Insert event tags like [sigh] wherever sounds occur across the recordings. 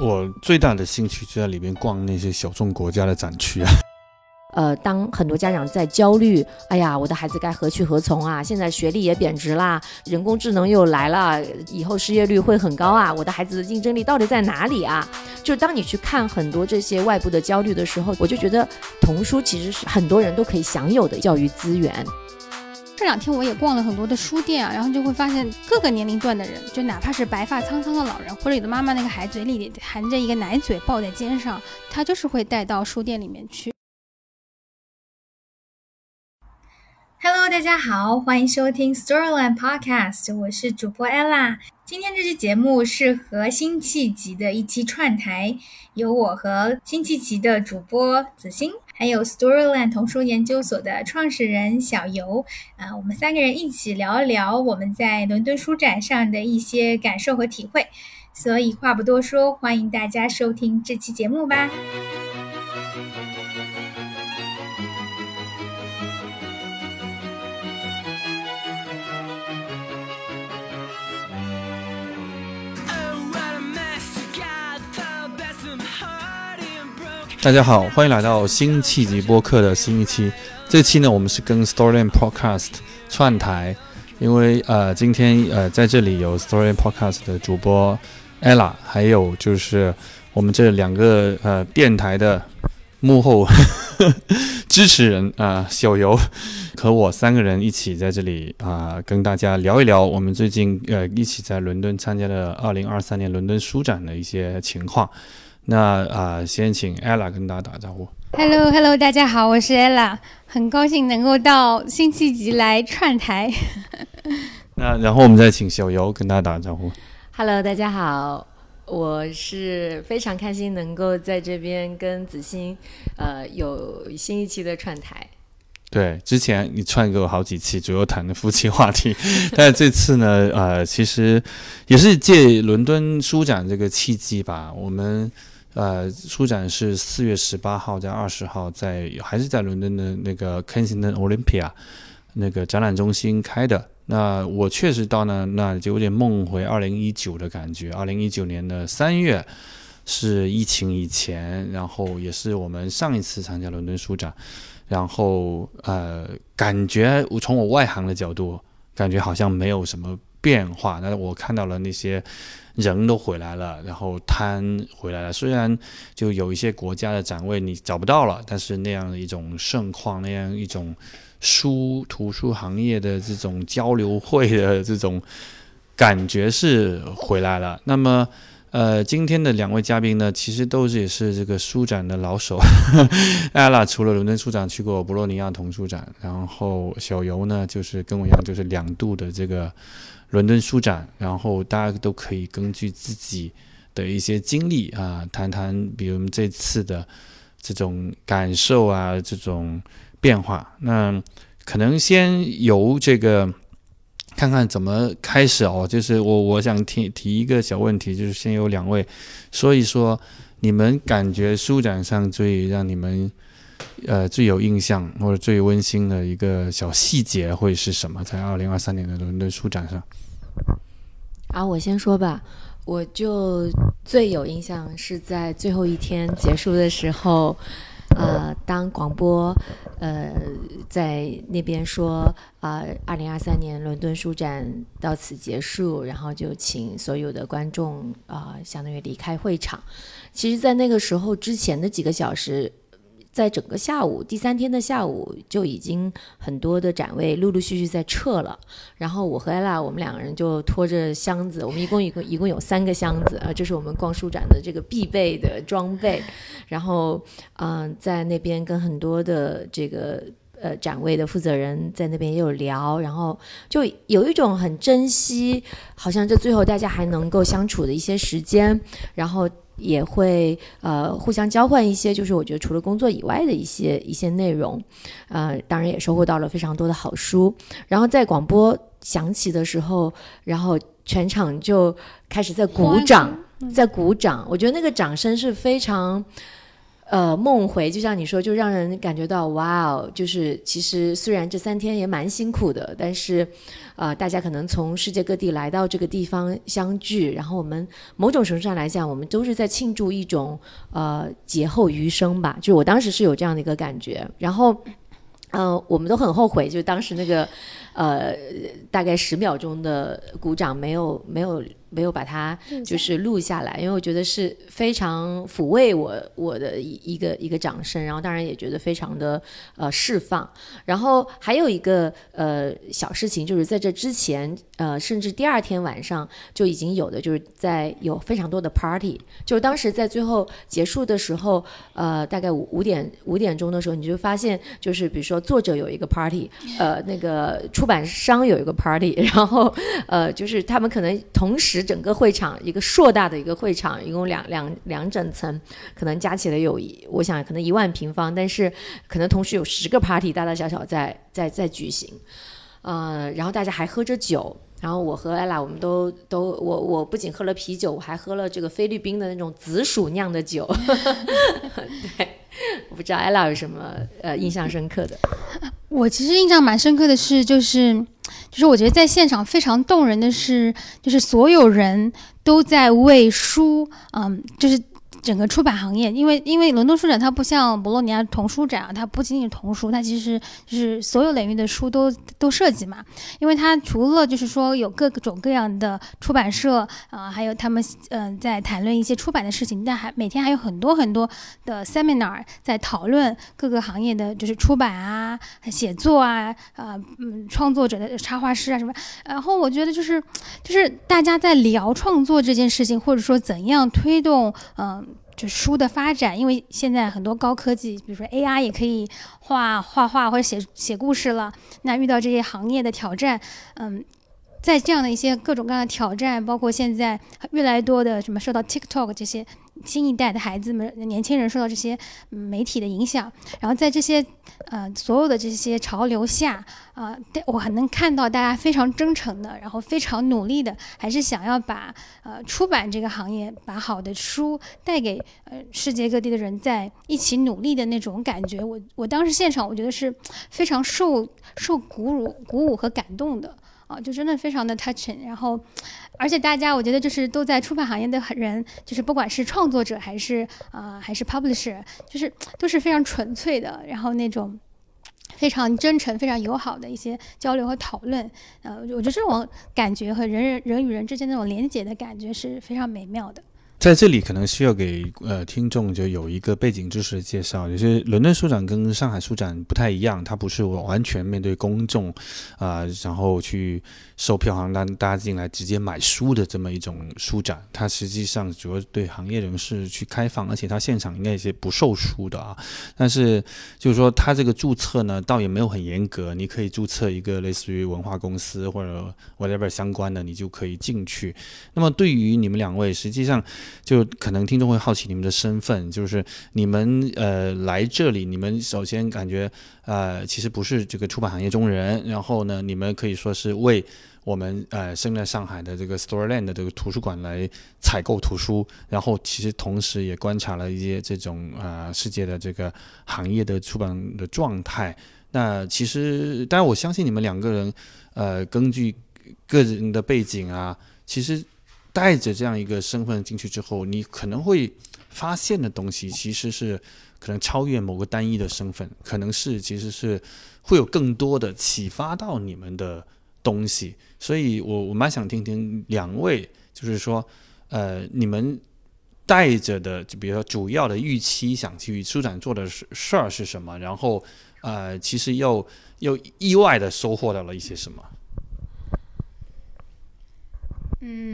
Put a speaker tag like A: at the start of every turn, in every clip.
A: 我最大的兴趣就在里面逛那些小众国家的展区啊。[laughs]
B: 呃，当很多家长在焦虑，哎呀，我的孩子该何去何从啊？现在学历也贬值啦，人工智能又来了，以后失业率会很高啊！我的孩子的竞争力到底在哪里啊？就当你去看很多这些外部的焦虑的时候，我就觉得童书其实是很多人都可以享有的教育资源。
C: 这两天我也逛了很多的书店啊，然后就会发现各个年龄段的人，就哪怕是白发苍苍的老人，或者有的妈妈那个孩子嘴里含着一个奶嘴抱在肩上，他就是会带到书店里面去。
D: Hello，大家好，欢迎收听 Storyland Podcast，我是主播 Ella。今天这期节目是和辛弃疾的一期串台，由我和辛弃疾的主播子欣，还有 Storyland 童书研究所的创始人小游，啊，我们三个人一起聊一聊我们在伦敦书展上的一些感受和体会。所以话不多说，欢迎大家收听这期节目吧。
A: 大家好，欢迎来到辛弃疾播客的新一期。这期呢，我们是跟 STORY AND PODCAST 串台，因为呃，今天呃，在这里有 STORY AND PODCAST 的主播 Ella，还有就是我们这两个呃电台的幕后 [laughs] 支持人啊，小游和我三个人一起在这里啊，跟大家聊一聊我们最近呃一起在伦敦参加的2023年伦敦书展的一些情况。那啊，先请 ella 跟大家打个招呼。
C: Hello，Hello，大家好，我是 ella，很高兴能够到辛弃疾来串台。[laughs]
A: 那然后我们再请小游跟大家打个招呼。
B: Hello，大家好，我是非常开心能够在这边跟子欣，呃，有新一期的串台。
A: 对，之前你串过好几期，主要谈的夫妻话题，[laughs] 但是这次呢，呃，其实也是借伦敦书展这个契机吧，我们。呃，书展是四月十八号在二十号，在还是在伦敦的那个 Kensington Olympia 那个展览中心开的。那我确实到那，那就有点梦回二零一九的感觉。二零一九年的三月是疫情以前，然后也是我们上一次参加伦敦书展，然后呃，感觉我从我外行的角度，感觉好像没有什么变化。那我看到了那些。人都回来了，然后摊回来了。虽然就有一些国家的展位你找不到了，但是那样的一种盛况，那样一种书图书行业的这种交流会的这种感觉是回来了。那么，呃，今天的两位嘉宾呢，其实都是也是这个书展的老手。[laughs] 艾拉除了伦敦书展去过博洛尼亚童书展，然后小游呢，就是跟我一样，就是两度的这个。伦敦书展，然后大家都可以根据自己的一些经历啊，谈谈，比如这次的这种感受啊，这种变化。那可能先由这个看看怎么开始哦。就是我我想提提一个小问题，就是先由两位说一说，你们感觉书展上最让你们呃最有印象或者最温馨的一个小细节会是什么？在二零二三年的伦敦书展上。
B: 啊，我先说吧，我就最有印象是在最后一天结束的时候，呃，当广播，呃，在那边说啊，二零二三年伦敦书展到此结束，然后就请所有的观众啊，相当于离开会场。其实，在那个时候之前的几个小时。在整个下午，第三天的下午就已经很多的展位陆陆续续在撤了。然后我和艾拉，我们两个人就拖着箱子，我们一共一共一共有三个箱子啊，这是我们逛书展的这个必备的装备。然后，嗯，在那边跟很多的这个呃展位的负责人在那边也有聊，然后就有一种很珍惜，好像这最后大家还能够相处的一些时间，然后。也会呃互相交换一些，就是我觉得除了工作以外的一些一些内容，呃，当然也收获到了非常多的好书。然后在广播响起的时候，然后全场就开始在鼓掌，在鼓掌。我觉得那个掌声是非常呃，梦回就像你说，就让人感觉到哇哦，就是其实虽然这三天也蛮辛苦的，但是，呃，大家可能从世界各地来到这个地方相聚，然后我们某种程度上来讲，我们都是在庆祝一种呃劫后余生吧。就我当时是有这样的一个感觉，然后，嗯，我们都很后悔，就当时那个呃大概十秒钟的鼓掌没有没有。没有把它就是录下来，因为我觉得是非常抚慰我我的一一个一个掌声，然后当然也觉得非常的呃释放。然后还有一个呃小事情，就是在这之前呃甚至第二天晚上就已经有的，就是在有非常多的 party，就是当时在最后结束的时候，呃大概五五点五点钟的时候，你就发现就是比如说作者有一个 party，呃那个出版商有一个 party，然后呃就是他们可能同时。整个会场一个硕大的一个会场，一共两两两整层，可能加起来有一，我想可能一万平方，但是可能同时有十个 party，大大小小在在在举行，呃，然后大家还喝着酒，然后我和 ella 我们都都我我不仅喝了啤酒，我还喝了这个菲律宾的那种紫薯酿的酒，[laughs] 对，我不知道 ella 有什么呃印象深刻的。
C: 我其实印象蛮深刻的是，就是，就是我觉得在现场非常动人的是，就是所有人都在为书，嗯，就是。整个出版行业，因为因为伦敦书展它不像博洛尼亚童书展啊，它不仅仅是童书，它其实就是所有领域的书都都涉及嘛。因为它除了就是说有各种各样的出版社啊，还有他们嗯在谈论一些出版的事情，但还每天还有很多很多的 seminar 在讨论各个行业的就是出版啊、写作啊、啊嗯创作者的插画师啊什么。然后我觉得就是就是大家在聊创作这件事情，或者说怎样推动嗯。就书的发展，因为现在很多高科技，比如说 AI 也可以画画画或者写写故事了。那遇到这些行业的挑战，嗯，在这样的一些各种各样的挑战，包括现在越来越多的什么受到 TikTok 这些。新一代的孩子们、年轻人受到这些媒体的影响，然后在这些呃所有的这些潮流下啊，我还能看到大家非常真诚的，然后非常努力的，还是想要把呃出版这个行业，把好的书带给呃世界各地的人，在一起努力的那种感觉。我我当时现场，我觉得是非常受受鼓舞、鼓舞和感动的。啊，就真的非常的 touching，然后，而且大家我觉得就是都在出版行业的人，就是不管是创作者还是啊还是 publisher，就是都是非常纯粹的，然后那种非常真诚、非常友好的一些交流和讨论，呃，我觉得这种感觉和人人人与人之间那种连接的感觉是非常美妙的。
A: 在这里可能需要给呃听众就有一个背景知识的介绍，就是伦敦书展跟上海书展不太一样，它不是完全面对公众，啊，然后去售票行单大家进来直接买书的这么一种书展，它实际上主要对行业人士去开放，而且它现场应该一些不售书的啊，但是就是说它这个注册呢倒也没有很严格，你可以注册一个类似于文化公司或者 whatever 相关的，你就可以进去。那么对于你们两位，实际上。就可能听众会好奇你们的身份，就是你们呃来这里，你们首先感觉呃其实不是这个出版行业中人，然后呢，你们可以说是为我们呃生在上海的这个 Storyland 的这个图书馆来采购图书，然后其实同时也观察了一些这种呃世界的这个行业的出版的状态。那其实当然我相信你们两个人呃根据个人的背景啊，其实。带着这样一个身份进去之后，你可能会发现的东西其实是可能超越某个单一的身份，可能是其实是会有更多的启发到你们的东西。所以我我蛮想听听两位，就是说，呃，你们带着的，就比如说主要的预期想去书展做的事事儿是什么，然后呃，其实又又意外的收获到了一些什么。
C: 嗯，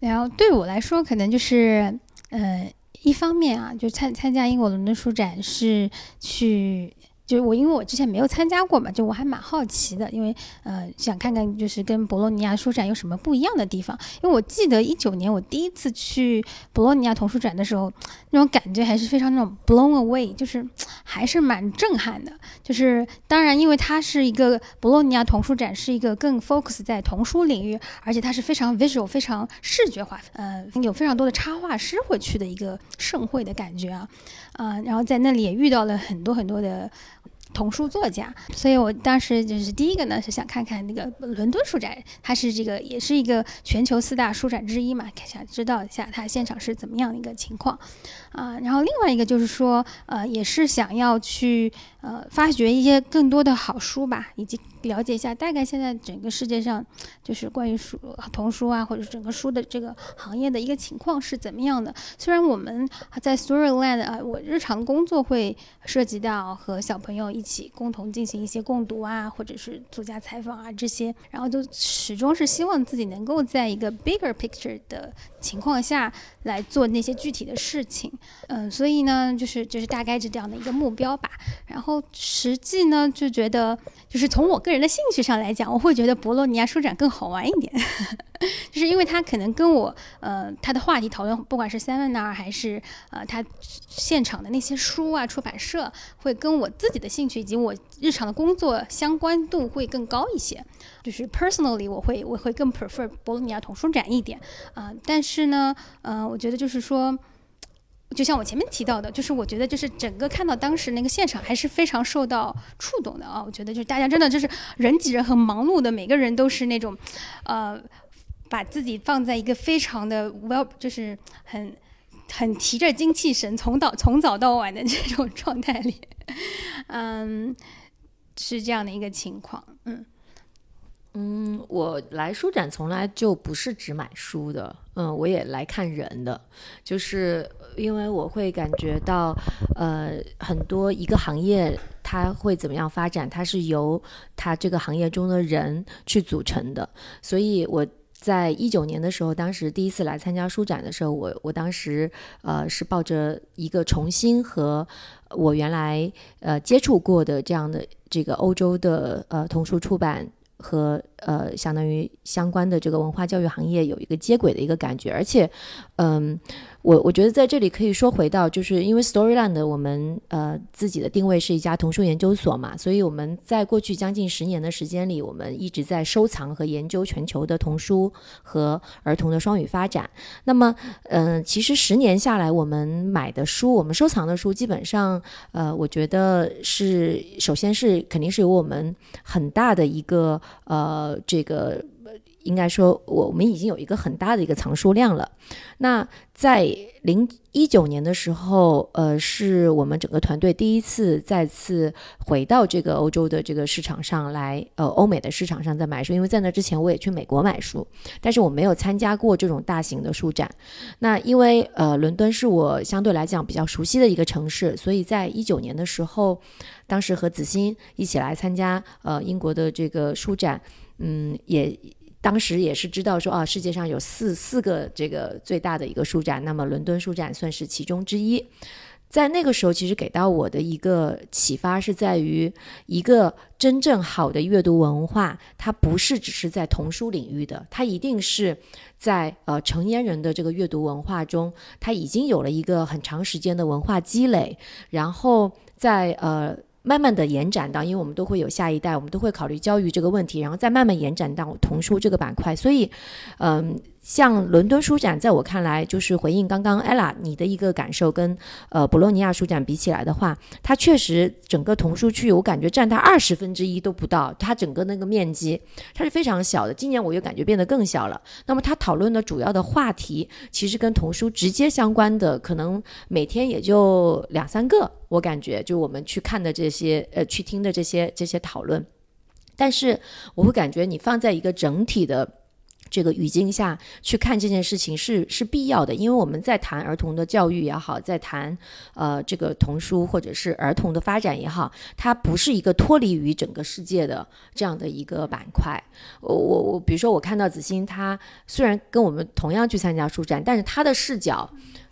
C: 然后对我来说，可能就是，呃，一方面啊，就参参加英国伦敦书展是去。就是我，因为我之前没有参加过嘛，就我还蛮好奇的，因为呃想看看就是跟博洛尼亚书展有什么不一样的地方。因为我记得一九年我第一次去博洛尼亚童书展的时候，那种感觉还是非常那种 blown away，就是 [tsk] 还是蛮震撼的。就是当然，因为它是一个博洛尼亚童书展，是一个更 focus 在童书领域，而且它是非常 visual、非常视觉化，呃，有非常多的插画师会去的一个盛会的感觉啊，啊，然后在那里也遇到了很多很多的。童书作家，所以我当时就是第一个呢，是想看看那个伦敦书展，它是这个也是一个全球四大书展之一嘛，想知道一下它现场是怎么样的一个情况，啊，然后另外一个就是说，呃，也是想要去呃发掘一些更多的好书吧，以及。了解一下，大概现在整个世界上就是关于书、童书啊，或者整个书的这个行业的一个情况是怎么样的。虽然我们在 Storyland 啊，我日常工作会涉及到和小朋友一起共同进行一些共读啊，或者是作家采访啊这些，然后就始终是希望自己能够在一个 bigger picture 的情况下来做那些具体的事情。嗯，所以呢，就是就是大概是这样的一个目标吧。然后实际呢，就觉得就是从我个个人的兴趣上来讲，我会觉得博洛尼亚书展更好玩一点，[laughs] 就是因为他可能跟我呃他的话题讨论，不管是 seminar 还是呃他现场的那些书啊，出版社会跟我自己的兴趣以及我日常的工作相关度会更高一些。就是 personally 我会我会更 prefer 博洛尼亚童书展一点啊，但是呢，呃，我觉得就是说。就像我前面提到的，就是我觉得就是整个看到当时那个现场还是非常受到触动的啊！我觉得就是大家真的就是人挤人很忙碌的，每个人都是那种，呃，把自己放在一个非常的 well，就是很很提着精气神，从早从早到晚的这种状态里，嗯，是这样的一个情况，嗯。
B: 嗯，我来书展从来就不是只买书的，嗯，我也来看人的，就是因为我会感觉到，呃，很多一个行业它会怎么样发展，它是由它这个行业中的人去组成的，所以我在一九年的时候，当时第一次来参加书展的时候，我我当时呃是抱着一个重新和我原来呃接触过的这样的这个欧洲的呃童书出版。和呃，相当于相关的这个文化教育行业有一个接轨的一个感觉，而且，嗯。我我觉得在这里可以说回到，就是因为 Storyland 我们呃自己的定位是一家童书研究所嘛，所以我们在过去将近十年的时间里，我们一直在收藏和研究全球的童书和儿童的双语发展。那么，嗯，其实十年下来，我们买的书，我们收藏的书，基本上，呃，我觉得是首先是肯定是有我们很大的一个呃呃这个。应该说，我们已经有一个很大的一个藏书量了。那在零一九年的时候，呃，是我们整个团队第一次再次回到这个欧洲的这个市场上来，呃，欧美的市场上在买书。因为在那之前我也去美国买书，但是我没有参加过这种大型的书展。那因为呃，伦敦是我相对来讲比较熟悉的一个城市，所以在一九年的时候，当时和子欣一起来参加呃英国的这个书展，嗯，也。当时也是知道说啊，世界上有四四个这个最大的一个书展，那么伦敦书展算是其中之一。在那个时候，其实给到我的一个启发是在于，一个真正好的阅读文化，它不是只是在童书领域的，它一定是在呃成年人的这个阅读文化中，它已经有了一个很长时间的文化积累，然后在呃。慢慢的延展到，因为我们都会有下一代，我们都会考虑教育这个问题，然后再慢慢延展到童书这个板块。所以，嗯，像伦敦书展，在我看来，就是回应刚刚 ella 你的一个感受，跟呃博洛尼亚书展比起来的话，它确实整个童书区，我感觉占它二十分之一都不到，它整个那个面积它是非常小的。今年我又感觉变得更小了。那么它讨论的主要的话题，其实跟童书直接相关的，可能每天也就两三个。我感觉，就我们去看的这些，呃，去听的这些这些讨论，但是我会感觉你放在一个整体的这个语境下去看这件事情是是必要的，因为我们在谈儿童的教育也好，在谈呃这个童书或者是儿童的发展也好，它不是一个脱离于整个世界的这样的一个板块。我我我，比如说我看到子欣，他虽然跟我们同样去参加书展，但是他的视角。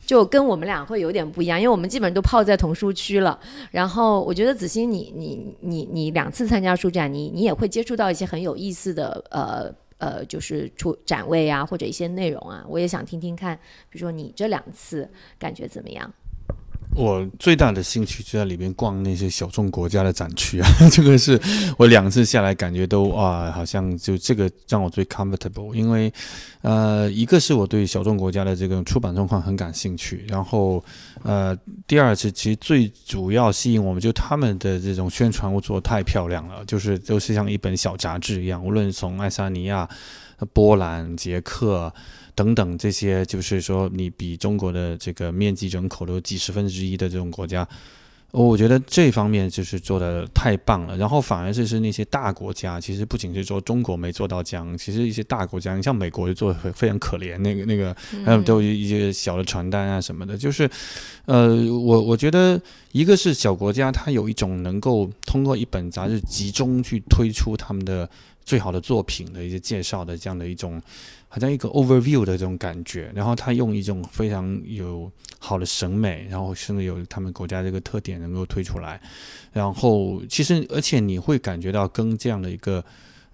B: 就跟我们俩会有点不一样，因为我们基本上都泡在童书区了。然后我觉得子欣，你你你你两次参加书展，你你也会接触到一些很有意思的呃呃，就是出展位啊，或者一些内容啊。我也想听听看，比如说你这两次感觉怎么样？
A: 我最大的兴趣就在里面逛那些小众国家的展区啊，[laughs] 这个是我两次下来感觉都啊，好像就这个让我最 comfortable，因为呃，一个是我对小众国家的这个出版状况很感兴趣，然后呃，第二次其实最主要吸引我们就他们的这种宣传物做的太漂亮了，就是都是像一本小杂志一样，无论从爱沙尼亚、波兰、捷克。等等，这些就是说，你比中国的这个面积人口都几十分之一的这种国家，我觉得这方面就是做的太棒了。然后反而就是那些大国家，其实不仅是说中国没做到这样，其实一些大国家，你像美国就做的非常可怜，那个那个，还有都一些小的传单啊什么的，就是，呃，我我觉得一个是小国家，它有一种能够通过一本杂志集中去推出他们的最好的作品的一些介绍的这样的一种。好像一个 overview 的这种感觉，然后他用一种非常有好的审美，然后甚至有他们国家这个特点能够推出来，然后其实而且你会感觉到跟这样的一个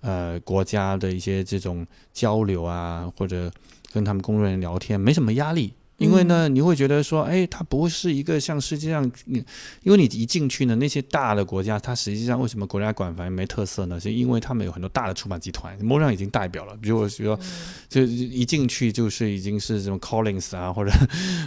A: 呃国家的一些这种交流啊，或者跟他们工作人员聊天，没什么压力。因为呢，你会觉得说，哎，它不是一个像世界上，因为你一进去呢，那些大的国家，它实际上为什么国家馆反而没特色呢？是因为他们有很多大的出版集团，某上已经代表了，比如说，就一进去就是已经是这种 Collins 啊，或者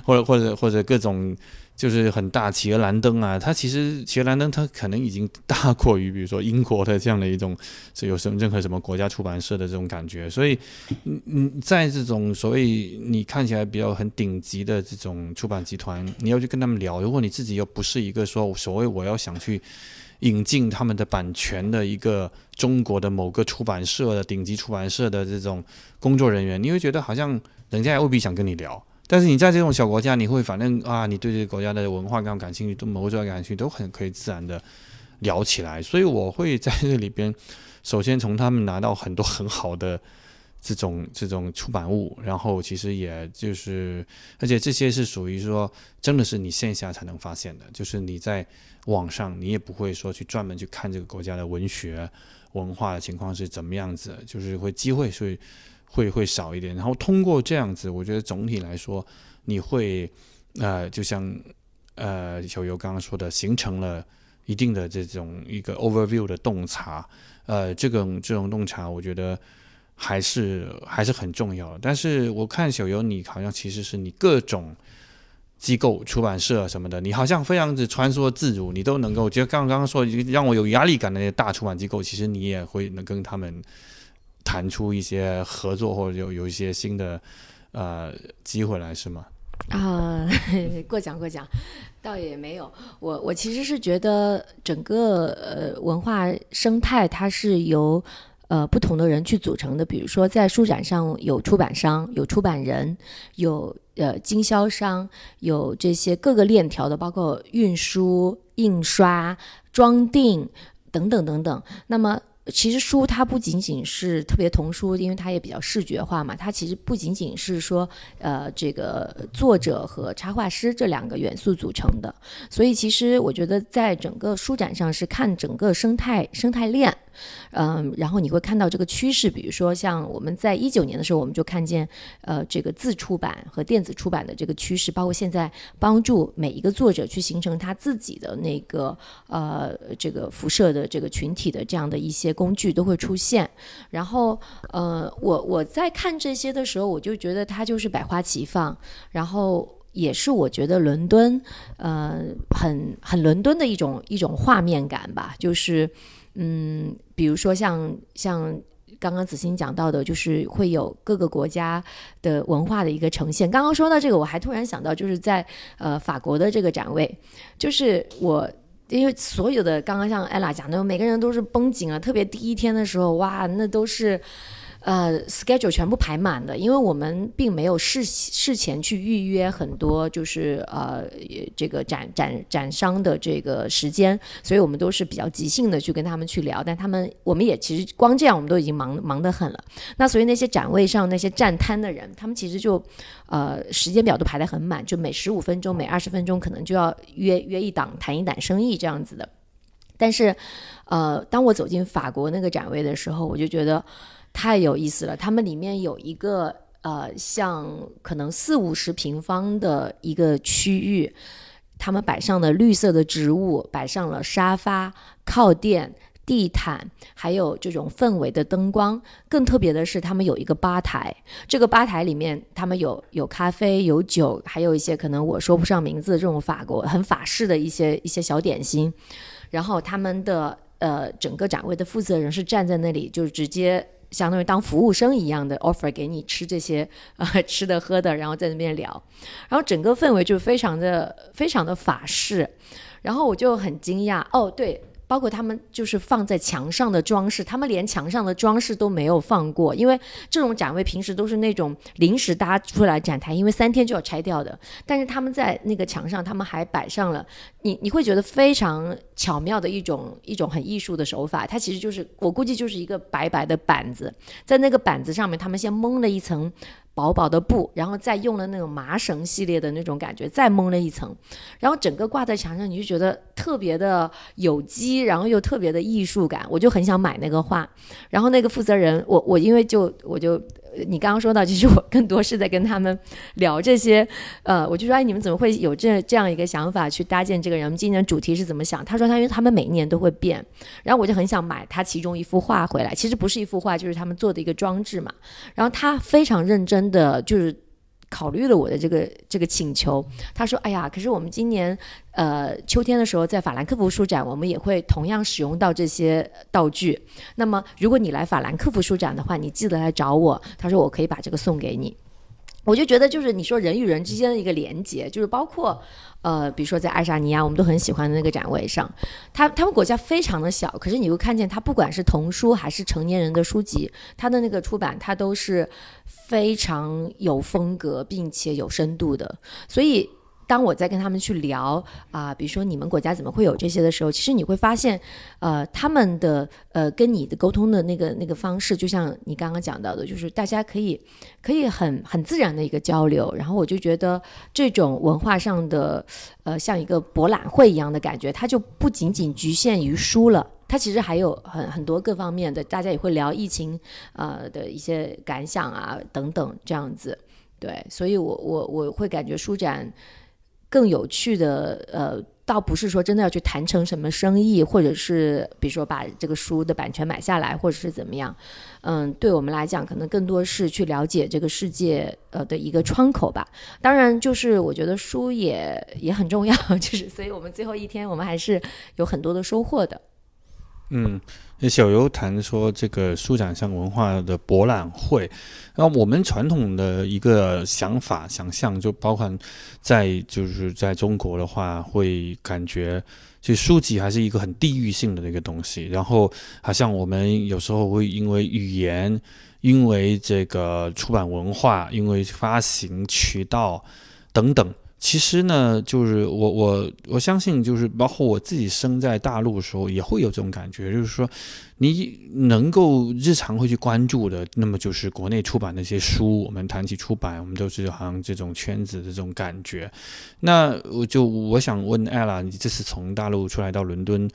A: 或者或者或者各种。就是很大，企鹅蓝灯啊，它其实企鹅蓝灯它可能已经大过于，比如说英国的这样的一种是有什么任何什么国家出版社的这种感觉，所以，嗯嗯，在这种所谓你看起来比较很顶级的这种出版集团，你要去跟他们聊，如果你自己又不是一个说所谓我要想去引进他们的版权的一个中国的某个出版社的顶级出版社的这种工作人员，你会觉得好像人家也未必想跟你聊。但是你在这种小国家，你会反正啊，你对这个国家的文化感感兴趣，对某种感兴趣，都很可以自然的聊起来。所以我会在这里边，首先从他们拿到很多很好的这种 [laughs] 这种出版物，然后其实也就是，而且这些是属于说，真的是你线下才能发现的，就是你在网上你也不会说去专门去看这个国家的文学文化的情况是怎么样子，就是会机会所以。会会少一点，然后通过这样子，我觉得总体来说，你会呃，就像呃小游刚刚说的，形成了一定的这种一个 overview 的洞察，呃，这种这种洞察，我觉得还是还是很重要的。但是我看小游，你好像其实是你各种机构、出版社什么的，你好像非常之穿梭自如，你都能够。就刚刚刚说让我有压力感的那些大出版机构，其实你也会能跟他们。谈出一些合作或者有有一些新的呃机会来是吗？
B: 啊，[laughs] 过奖过奖，倒也没有。我我其实是觉得整个呃文化生态它是由呃不同的人去组成的。比如说在书展上有出版商、有出版人、有呃经销商、有这些各个链条的，包括运输、印刷、装订等等等等。那么其实书它不仅仅是特别童书，因为它也比较视觉化嘛。它其实不仅仅是说，呃，这个作者和插画师这两个元素组成的。所以其实我觉得在整个书展上是看整个生态生态链。嗯，然后你会看到这个趋势，比如说像我们在一九年的时候，我们就看见，呃，这个自出版和电子出版的这个趋势，包括现在帮助每一个作者去形成他自己的那个呃这个辐射的这个群体的这样的一些工具都会出现。然后呃，我我在看这些的时候，我就觉得它就是百花齐放，然后也是我觉得伦敦呃很很伦敦的一种一种画面感吧，就是。嗯，比如说像像刚刚子欣讲到的，就是会有各个国家的文化的一个呈现。刚刚说到这个，我还突然想到，就是在呃法国的这个展位，就是我因为所有的刚刚像艾拉讲的，每个人都是绷紧了，特别第一天的时候，哇，那都是。呃，schedule 全部排满的，因为我们并没有事事前去预约很多，就是呃这个展展展商的这个时间，所以我们都是比较即兴的去跟他们去聊，但他们我们也其实光这样我们都已经忙忙得很了。那所以那些展位上那些站摊的人，他们其实就呃时间表都排得很满，就每十五分钟、每二十分钟可能就要约约一档谈一档生意这样子的。但是呃，当我走进法国那个展位的时候，我就觉得。太有意思了，他们里面有一个呃，像可能四五十平方的一个区域，他们摆上了绿色的植物，摆上了沙发、靠垫。地毯，还有这种氛围的灯光。更特别的是，他们有一个吧台。这个吧台里面，他们有有咖啡、有酒，还有一些可能我说不上名字这种法国很法式的一些一些小点心。然后他们的呃整个展位的负责人是站在那里，就是直接相当于当服务生一样的 offer 给你吃这些 [laughs] 呃吃的喝的，然后在那边聊。然后整个氛围就非常的非常的法式。然后我就很惊讶哦，对。包括他们就是放在墙上的装饰，他们连墙上的装饰都没有放过，因为这种展位平时都是那种临时搭出来展台，因为三天就要拆掉的。但是他们在那个墙上，他们还摆上了，你你会觉得非常巧妙的一种一种很艺术的手法。它其实就是我估计就是一个白白的板子，在那个板子上面，他们先蒙了一层。薄薄的布，然后再用了那种麻绳系列的那种感觉，再蒙了一层，然后整个挂在墙上，你就觉得特别的有机，然后又特别的艺术感，我就很想买那个画。然后那个负责人，我我因为就我就。你刚刚说到，其实我更多是在跟他们聊这些，呃，我就说，哎，你们怎么会有这这样一个想法去搭建这个人？我们今年主题是怎么想？他说，他因为他们每一年都会变，然后我就很想买他其中一幅画回来，其实不是一幅画，就是他们做的一个装置嘛。然后他非常认真的就是。考虑了我的这个这个请求，他说：“哎呀，可是我们今年，呃，秋天的时候在法兰克福书展，我们也会同样使用到这些道具。那么，如果你来法兰克福书展的话，你记得来找我。”他说：“我可以把这个送给你。”我就觉得，就是你说人与人之间的一个连接，就是包括，呃，比如说在爱沙尼亚，我们都很喜欢的那个展位上，他他们国家非常的小，可是你会看见，他不管是童书还是成年人的书籍，他的那个出版，他都是非常有风格并且有深度的，所以。当我在跟他们去聊啊，比如说你们国家怎么会有这些的时候，其实你会发现，呃，他们的呃跟你的沟通的那个那个方式，就像你刚刚讲到的，就是大家可以可以很很自然的一个交流。然后我就觉得这种文化上的呃像一个博览会一样的感觉，它就不仅仅局限于书了，它其实还有很很多各方面的，大家也会聊疫情呃的一些感想啊等等这样子。对，所以我我我会感觉书展。更有趣的，呃，倒不是说真的要去谈成什么生意，或者是比如说把这个书的版权买下来，或者是怎么样，嗯，对我们来讲，可能更多是去了解这个世界，呃的一个窗口吧。当然，就是我觉得书也也很重要，[laughs] 就是所以我们最后一天，我们还是有很多的收获的。
A: 嗯。那小游谈说这个书展像文化的博览会，那我们传统的一个想法想象就包括在就是在中国的话，会感觉就书籍还是一个很地域性的一个东西，然后好像我们有时候会因为语言，因为这个出版文化，因为发行渠道等等。其实呢，就是我我我相信，就是包括我自己生在大陆的时候，也会有这种感觉，就是说，你能够日常会去关注的，那么就是国内出版那些书。我们谈起出版，我们都是好像这种圈子的这种感觉。那我就我想问艾拉，你这次从大陆出来到伦敦，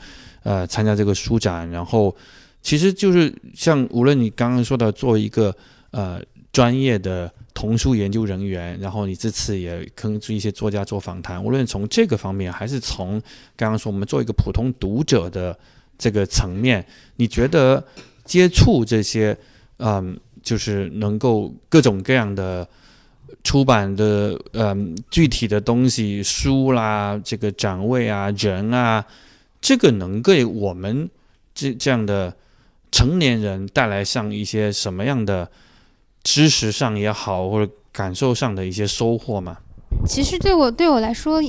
A: 呃，参加这个书展，然后其实就是像无论你刚刚说的，做一个呃专业的。童书研究人员，然后你这次也跟一些作家做访谈，无论从这个方面，还是从刚刚说我们做一个普通读者的这个层面，你觉得接触这些，嗯，就是能够各种各样的出版的，嗯，具体的东西，书啦，这个展位啊，人啊，这个能给我们这这样的成年人带来像一些什么样的？知识上也好，或者感受上的一些收获嘛。
C: 其实对我对我来说，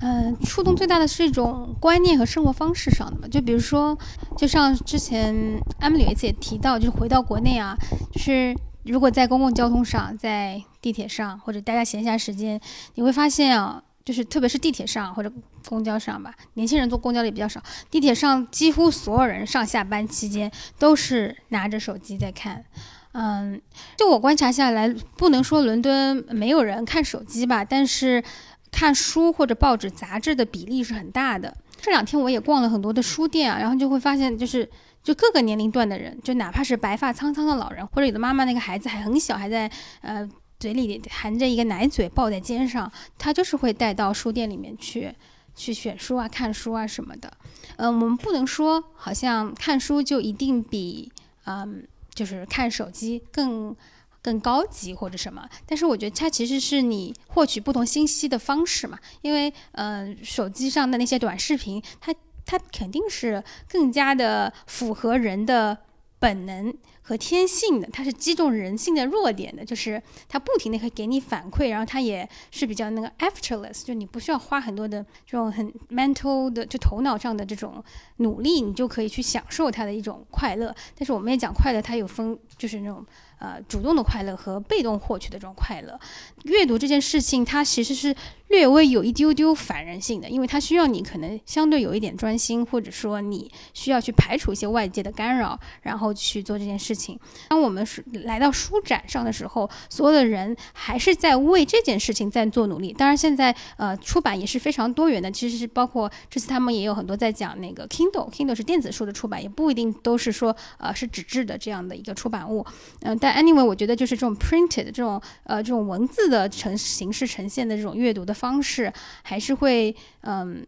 C: 嗯，触动最大的是一种观念和生活方式上的嘛。就比如说，就像之前艾米丽有一次也提到，就是回到国内啊，就是如果在公共交通上，在地铁上或者大家闲暇时间，你会发现啊，就是特别是地铁上或者公交上吧，年轻人坐公交的也比较少。地铁上几乎所有人上下班期间都是拿着手机在看。嗯，就我观察下来，不能说伦敦没有人看手机吧，但是看书或者报纸、杂志的比例是很大的。这两天我也逛了很多的书店啊，然后就会发现，就是就各个年龄段的人，就哪怕是白发苍苍的老人，或者有的妈妈那个孩子还很小，还在呃嘴里含着一个奶嘴抱在肩上，他就是会带到书店里面去去选书啊、看书啊什么的。嗯，我们不能说好像看书就一定比嗯，就是看手机更更高级或者什么。但是我觉得它其实是你获取不同信息的方式嘛。因为嗯，手机上的那些短视频，它它肯定是更加的符合人的本能。和天性的，它是击中人性的弱点的，就是它不停的会给你反馈，然后它也是比较那个 effortless，就你不需要花很多的这种很 mental 的，就头脑上的这种努力，你就可以去享受它的一种快乐。但是我们也讲快乐，它有分，就是那种。呃，主动的快乐和被动获取的这种快乐，阅读这件事情，它其实是略微有一丢丢反人性的，因为它需要你可能相对有一点专心，或者说你需要去排除一些外界的干扰，然后去做这件事情。当我们是来到书展上的时候，所有的人还是在为这件事情在做努力。当然，现在呃出版也是非常多元的，其实是包括这次他们也有很多在讲那个 Kindle，Kindle 是电子书的出版，也不一定都是说呃是纸质的这样的一个出版物，嗯，但。Anyway，我觉得就是这种 printed 这种呃这种文字的呈形式呈现的这种阅读的方式，还是会嗯，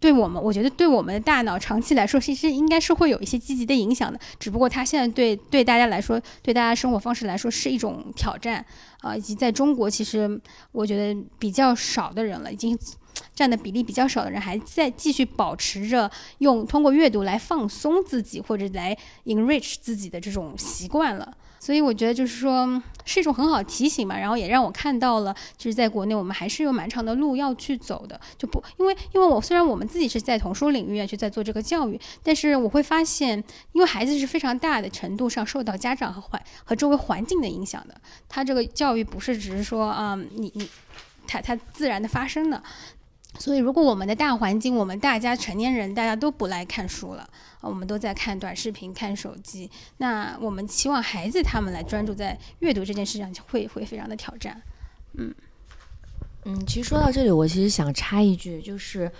C: 对我们，我觉得对我们的大脑长期来说，其实应该是会有一些积极的影响的。只不过它现在对对大家来说，对大家生活方式来说是一种挑战啊，以及在中国，其实我觉得比较少的人了，已经占的比例比较少的人，还在继续保持着用通过阅读来放松自己或者来 enrich 自己的这种习惯了。所以我觉得就是说是一种很好提醒嘛，然后也让我看到了，就是在国内我们还是有蛮长的路要去走的。就不因为因为我虽然我们自己是在童书领域啊去在做这个教育，但是我会发现，因为孩子是非常大的程度上受到家长和环和周围环境的影响的，他这个教育不是只是说啊你你，他他自然的发生的。所以如果我们的大环境，我们大家成年人大家都不来看书了。我们都在看短视频、看手机。那我们期望孩子他们来专注在阅读这件事上，就会会非常的挑战。嗯
B: 嗯，其实说到这里，我其实想插一句，就是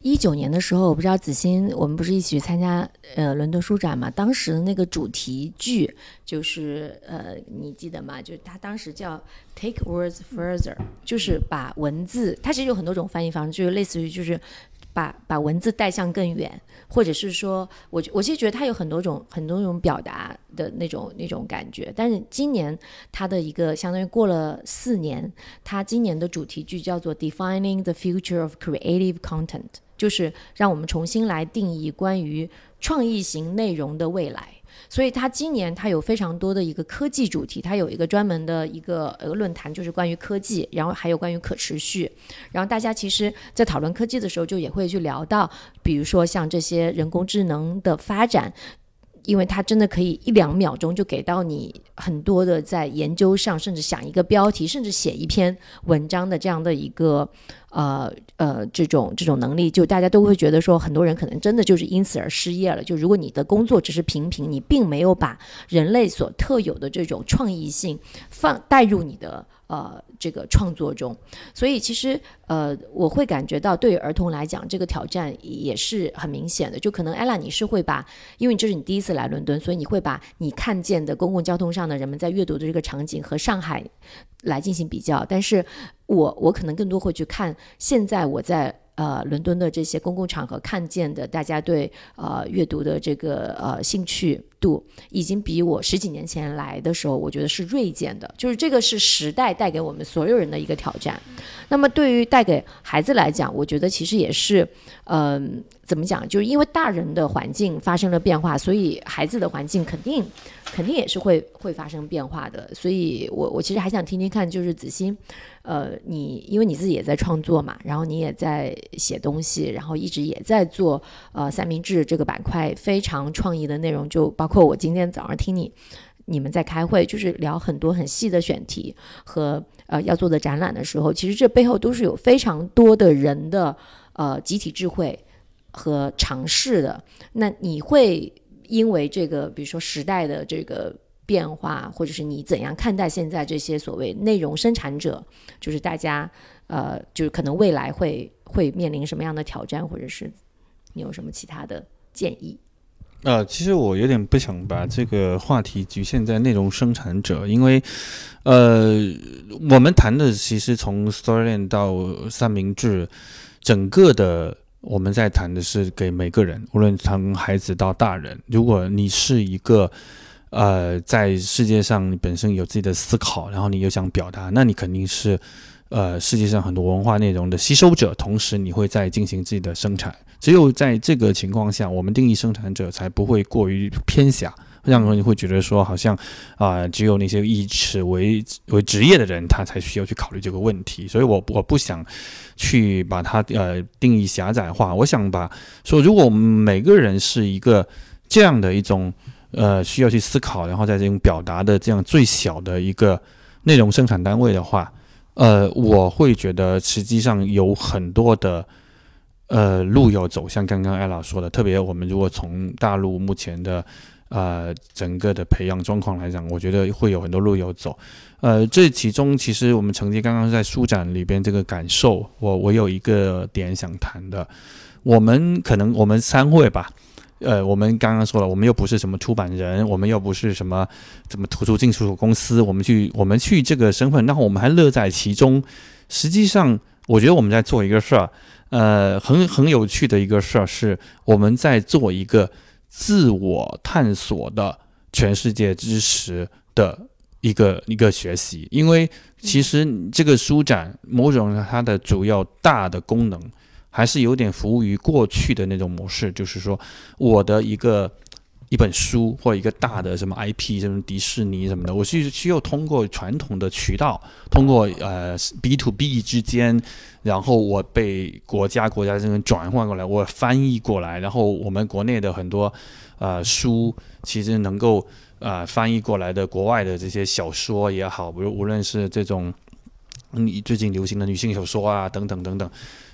B: 一九年的时候，我不知道子欣，我们不是一起去参加呃伦敦书展嘛？当时的那个主题剧就是呃，你记得吗？就是他当时叫 Take Words Further，就是把文字，它其实有很多种翻译方式，就是类似于就是把把文字带向更远。或者是说，我我其实觉得它有很多种很多种表达的那种那种感觉。但是今年它的一个相当于过了四年，它今年的主题句叫做 “Defining the Future of Creative Content”，就是让我们重新来定义关于创意型内容的未来。所以它今年它有非常多的一个科技主题，它有一个专门的一个呃论坛，就是关于科技，然后还有关于可持续。然后大家其实，在讨论科技的时候，就也会去聊到，比如说像这些人工智能的发展，因为它真的可以一两秒钟就给到你很多的在研究上，甚至想一个标题，甚至写一篇文章的这样的一个。呃呃，这种这种能力，就大家都会觉得说，很多人可能真的就是因此而失业了。就如果你的工作只是平平，你并没有把人类所特有的这种创意性放带入你的呃这个创作中，所以其实呃我会感觉到，对于儿童来讲，这个挑战也是很明显的。就可能艾拉，你是会把，因为这是你第一次来伦敦，所以你会把你看见的公共交通上的人们在阅读的这个场景和上海。来进行比较，但是我我可能更多会去看现在我在呃伦敦的这些公共场合看见的大家对呃阅读的这个呃兴趣度，已经比我十几年前来的时候，我觉得是锐减的。就是这个是时代带给我们所有人的一个挑战。那么对于带给孩子来讲，我觉得其实也是嗯。怎么讲？就是因为大人的环境发生了变化，所以孩子的环境肯定肯定也是会会发生变化的。所以我我其实还想听听看，就是子欣，呃，你因为你自己也在创作嘛，然后你也在写东西，然后一直也在做呃三明治这个板块非常创意的内容，就包包括我今天早上听你你们在开会，就是聊很多很细的选题和呃要做的展览的时候，其实这背后都是有非常多的人的呃集体智慧。和尝试的，那你会因为这个，比如说时代的这个变化，或者是你怎样看待现在这些所谓内容生产者，就是大家，呃，就是可能未来会会面临什么样的挑战，或者是你有什么其他的建议？
A: 呃，其实我有点不想把这个话题局限在内容生产者，因为，呃，我们谈的其实从 Storyline 到三明治。整个的我们在谈的是给每个人，无论从孩子到大人，如果你是一个呃在世界上你本身有自己的思考，然后你又想表达，那你肯定是呃世界上很多文化内容的吸收者，同时你会在进行自己的生产。只有在这个情况下，我们定义生产者才不会过于偏狭。让人会觉得说，好像啊，只有那些以此为为职业的人，他才需要去考虑这个问题。所以，我我不想去把它呃定义狭窄化。我想把说，如果我们每个人是一个这样的一种呃需要去思考，然后在这种表达的这样最小的一个内容生产单位的话，呃，我会觉得实际上有很多的呃路要走。像刚刚艾老说的，特别我们如果从大陆目前的。呃，整个的培养状况来讲，我觉得会有很多路有走。呃，这其中其实我们曾经刚刚在书展里边这个感受，我我有一个点想谈的。我们可能我们三会吧，呃，我们刚刚说了，我们又不是什么出版人，我们又不是什么怎么图书进出口公司，我们去我们去这个身份，然后我们还乐在其中。实际上，我觉得我们在做一个事儿，呃，很很有趣的一个事儿，是我们在做一个。自我探索的全世界知识的一个一个学习，因为其实这个书展某种它的主要大的功能还是有点服务于过去的那种模式，就是说我的一个。一本书或一个大的什么 IP，什么迪士尼什么的，我是需要通过传统的渠道，通过呃 B to B 之间，然后我被国家国家这边转换过来，我翻译过来，然后我们国内的很多呃书，其实能够呃翻译过来的国外的这些小说也好，比如无论是这种你最近流行的女性小说啊等等等等，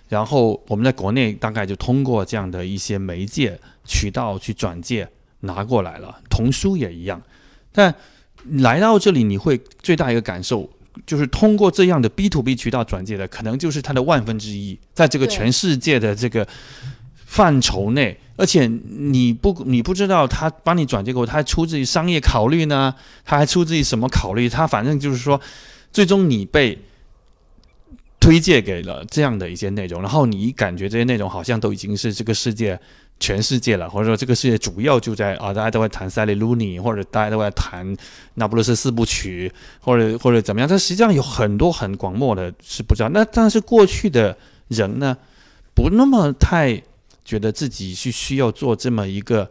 A: 然后我们在国内大概就通过这样的一些媒介渠道去转介。拿过来了，童书也一样，但来到这里，你会最大一个感受就是通过这样的 B to B 渠道转介的，可能就是它的万分之一，在这个全世界的这个范畴内，而且你不你不知道他帮你转接过，他出自于商业考虑呢，他还出自于什么考虑？他反正就是说，最终你被推荐给了这样的一些内容，然后你感觉这些内容好像都已经是这个世界。全世界了，或者说这个世界主要就在啊，大家都会谈塞利鲁尼，或者大家都在谈那不勒斯四部曲，或者或者怎么样？但实际上有很多很广漠的，是不知道。那但是过去的人呢，不那么太觉得自己是需要做这么一个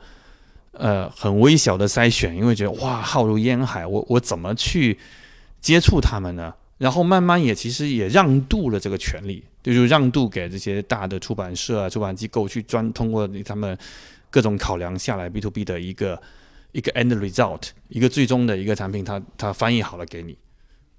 A: 呃很微小的筛选，因为觉得哇浩如烟海，我我怎么去接触他们呢？然后慢慢也其实也让渡了这个权利。就是让渡给这些大的出版社啊、出版机构去专通过他们各种考量下来 B to B 的一个一个 end result，一个最终的一个产品，它它翻译好了给你。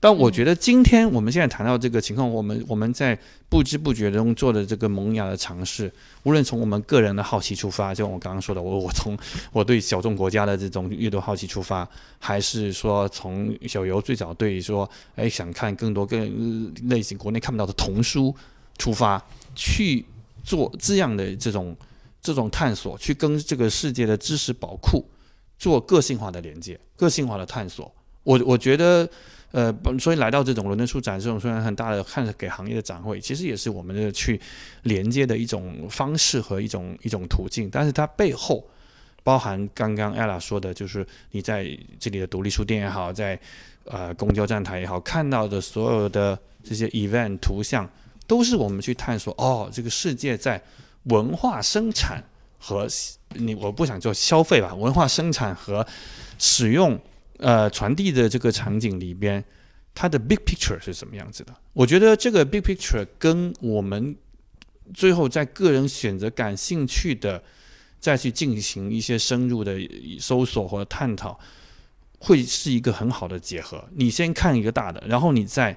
A: 但我觉得今天我们现在谈到这个情况，我们我们在不知不觉中做的这个萌芽的尝试，无论从我们个人的好奇出发，就我刚刚说的，我我从我对小众国家的这种阅读好奇出发，还是说从小游最早对说，哎，想看更多更类型国内看不到的童书出发，去做这样的这种这种探索，去跟这个世界的知识宝库做个性化的连接，个性化的探索。我我觉得。呃，所以来到这种伦敦书展这种虽然很大的看着给行业的展会，其实也是我们的去连接的一种方式和一种一种途径。但是它背后包含刚刚 ella 说的，就是你在这里的独立书店也好，在呃公交站台也好，看到的所有的这些 event 图像，都是我们去探索哦，这个世界在文化生产和你我不想做消费吧，文化生产和使用。呃，传递的这个场景里边，它的 big picture 是什么样子的？我觉得这个 big picture 跟我们最后在个人选择感兴趣的，再去进行一些深入的搜索或者探讨，会是一个很好的结合。你先看一个大的，然后你再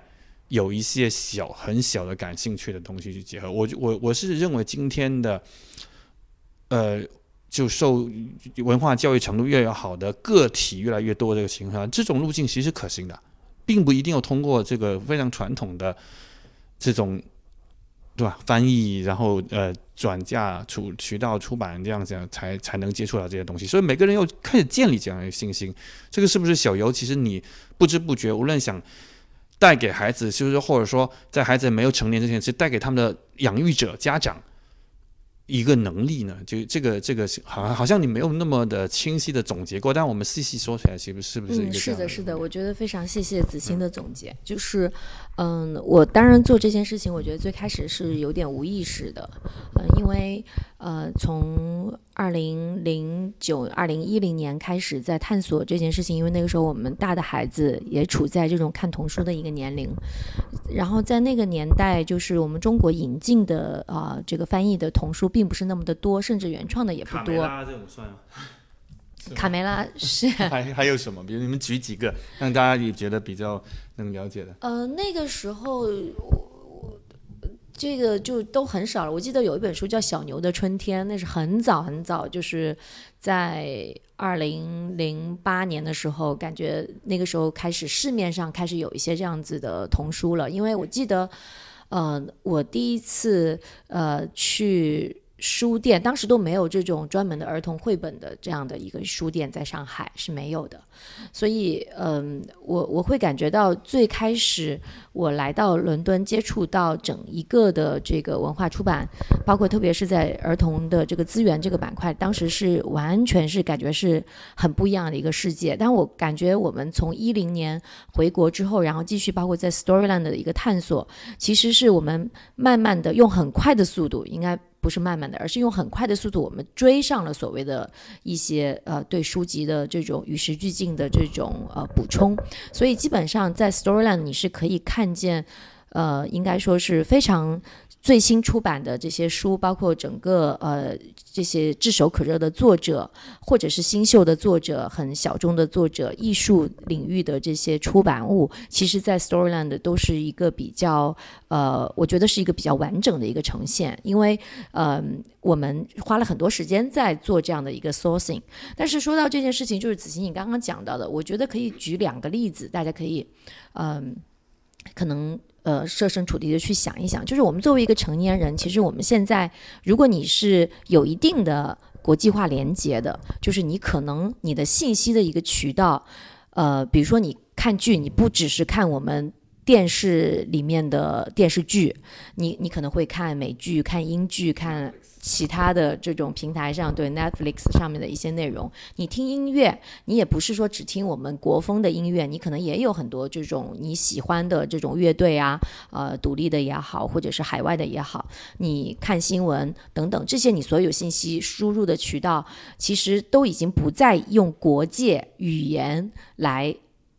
A: 有一些小很小的感兴趣的东西去结合。我我我是认为今天的，呃。就受文化教育程度越来越好的个体越来越多这个情况，这种路径其实可行的，并不一定要通过这个非常传统的这种，对吧？翻译，然后呃转嫁出渠道出版这样子才才能接触到这些东西。所以每个人要开始建立这样的信心。这个是不是小游？其实你不知不觉，无论想带给孩子，就是或者说在孩子没有成年之前，是带给他们的养育者家长一个能力呢？就这个这个好像好像你没有那么的清晰的总结过，但我们细细说起来，是不是不是一
B: 嗯，
A: 个这样
B: 是的，是的，我觉得非常谢谢子欣的总结。就是，嗯，我当然做这件事情，我觉得最开始是有点无意识的，嗯、因为呃，从二零零九、二零一零年开始在探索这件事情，因为那个时候我们大的孩子也处在这种看童书的一个年龄，然后在那个年代，就是我们中国引进的啊、这个翻译的童书并不是那么的多，甚至原创的也不多。
A: 这种算吗？[laughs]
B: 卡梅拉是
A: 还还有什么？比如你们举几个，让大家也觉得比较能了解的。
B: 呃，那个时候这个就都很少了。我记得有一本书叫《小牛的春天》，那是很早很早，就是在二零零八年的时候，感觉那个时候开始市面上开始有一些这样子的童书了。因为我记得，呃，我第一次呃去。书店当时都没有这种专门的儿童绘本的这样的一个书店，在上海是没有的，所以嗯，我我会感觉到最开始我来到伦敦接触到整一个的这个文化出版，包括特别是在儿童的这个资源这个板块，当时是完全是感觉是很不一样的一个世界。但我感觉我们从一零年回国之后，然后继续包括在 Storyland 的一个探索，其实是我们慢慢的用很快的速度，应该。不是慢慢的，而是用很快的速度，我们追上了所谓的一些呃对书籍的这种与时俱进的这种呃补充，所以基本上在 Storyland 你是可以看见，呃，应该说是非常最新出版的这些书，包括整个呃这些炙手可热的作者，或者是新秀的作者，很小众的作者，艺术领域的这些出版物，其实在 Storyland 都是一个比较呃，我觉得是一个比较完整的一个呈现，因为呃我们花了很多时间在做这样的一个 sourcing。但是说到这件事情，就是子欣你刚刚讲到的，我觉得可以举两个例子，大家可以嗯、可能。呃，设身处地的去想一想，就是我们作为一个成年人，其实我们现在，如果你是有一定的国际化连接的，就是你可能你的信息的一个渠道，呃，比如说你看剧，你不只是看我们电视里面的电视剧，你你可能会看美剧、看英剧、看其他的这种平台上对 Netflix 上面的一些内容。你听音乐，你也不是说只听我们国风的音乐，你可能也有很多这种你喜欢的这种乐队啊，呃，独立的也好，或者是海外的也好。你看新闻等等，这些你所有信息输入的渠道，其实都已经不再用国界语言来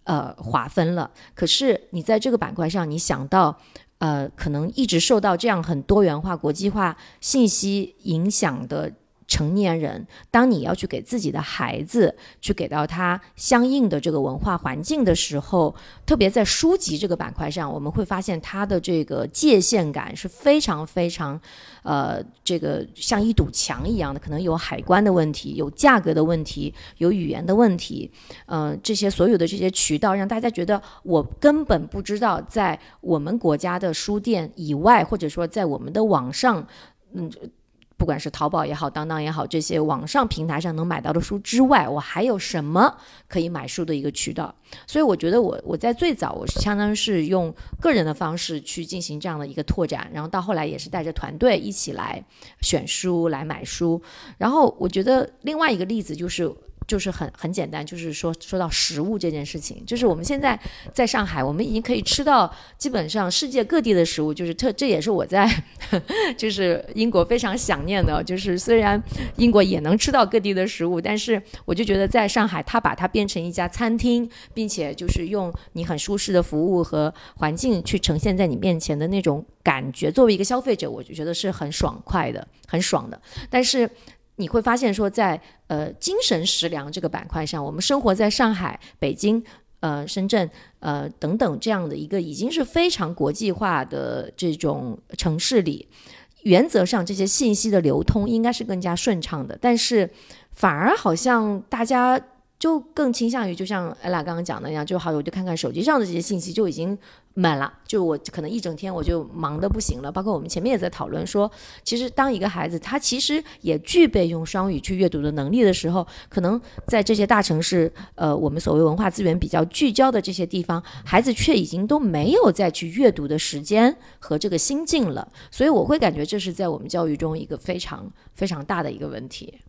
B: 呃划分了。可是你在这个板块上，你想到。呃，可能一直受到这样很多元化、国际化信息影响的成年人，当你要去给自己的孩子去给到他相应的这个文化环境的时候，特别在书籍这个板块上，我们会发现它的这个界限感是非常非常，呃，这个像一堵墙一样的，可能有海关的问题，有价格的问题，有语言的问题，呃，这些所有的这些渠道，让大家觉得我根本不知道在我们国家的书店以外，或者说在我们的网上，嗯。不管是淘宝也好，当当也好，这些网上平台上能买到的书之外，我还有什么可以买书的一个渠道？所以我觉得我我在最早我是相当于是用个人的方式去进行这样的一个拓展，然后到后来也是带着团队一起来选书来买书。然后我觉得另外一个例子就是。就是很很简单，就是说说到食物这件事情，就是我们现在在上海，我们已经可以吃到基本上世界各地的食物，就是特这也是我在 [laughs] 就是英国非常想念的，就是虽然英国也能吃到各地的食物，但是我就觉得在上海，它把它变成一家餐厅，并且就是用你很舒适的服务和环境去呈现在你面前的那种感觉，作为一个消费者，我就觉得是很爽快的，很爽的。但是你会发现说在，呃精神食粮这个板块上，我们生活在上海、北京。呃，深圳，呃，等等，这样的一个已经是非常国际化的这种城市里，原则上这些信息的流通应该是更加顺畅的，但是反而好像大家就更倾向于，就像艾拉刚刚讲的那样，就好，我就看看手机上的这些信息就已经满了，就我可能一整天我就忙得不行了。包括我们前面也在讨论说，其实当一个孩子他其实也具备用双语去阅读的能力的时候，可能在这些大城市，呃，我们所谓文化资源比较聚焦的这些地方，孩子却已经都没有再去阅读的时间和这个心境了。所以我会感觉这是在我们教育中一个非常非常大的一个问题。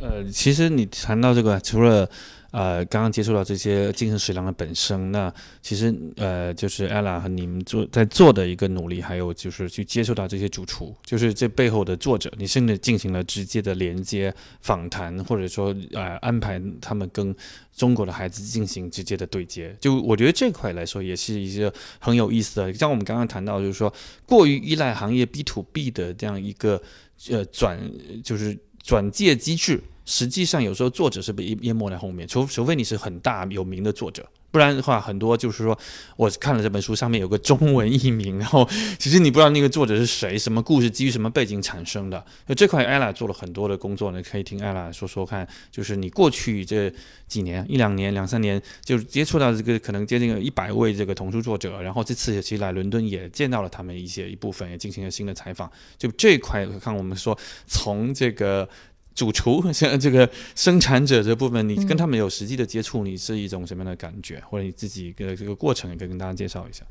A: 呃，其实你谈到这个，除了呃刚刚接触到这些精神食粮的本身，那其实呃就是 ella 和你们做在做的一个努力，还有就是去接触到这些主厨，就是这背后的作者，你甚至进行了直接的连接访谈，或者说呃安排他们跟中国的孩子进行直接的对接。就我觉得这块来说，也是一个很有意思的。像我们刚刚谈到，就是说过于依赖行业 B to B 的这样一个呃转就是。转介机制，实际上有时候作者是被淹没在后面，除除非你是很大有名的作者，不然的话，很多就是说，我看了这本书上面有个中文译名，然后其实你不知道那个作者是谁，什么故事，基于什么背景产生的。那这块 ella 做了很多的工作呢，可以听 ella 说说看，就是你过去这几年、一两年、两三年，就接触到这个可能接近一百位这个童书作者，然后这次其实来伦敦也见到了他们一些一部分，也进行了新的采访。就这块看我们说从这个。主厨像这个生产者这部分，你跟他们有实际的接触，你是一种什么样的感觉？或者你自己的这个过程，也可以跟大家介绍一下。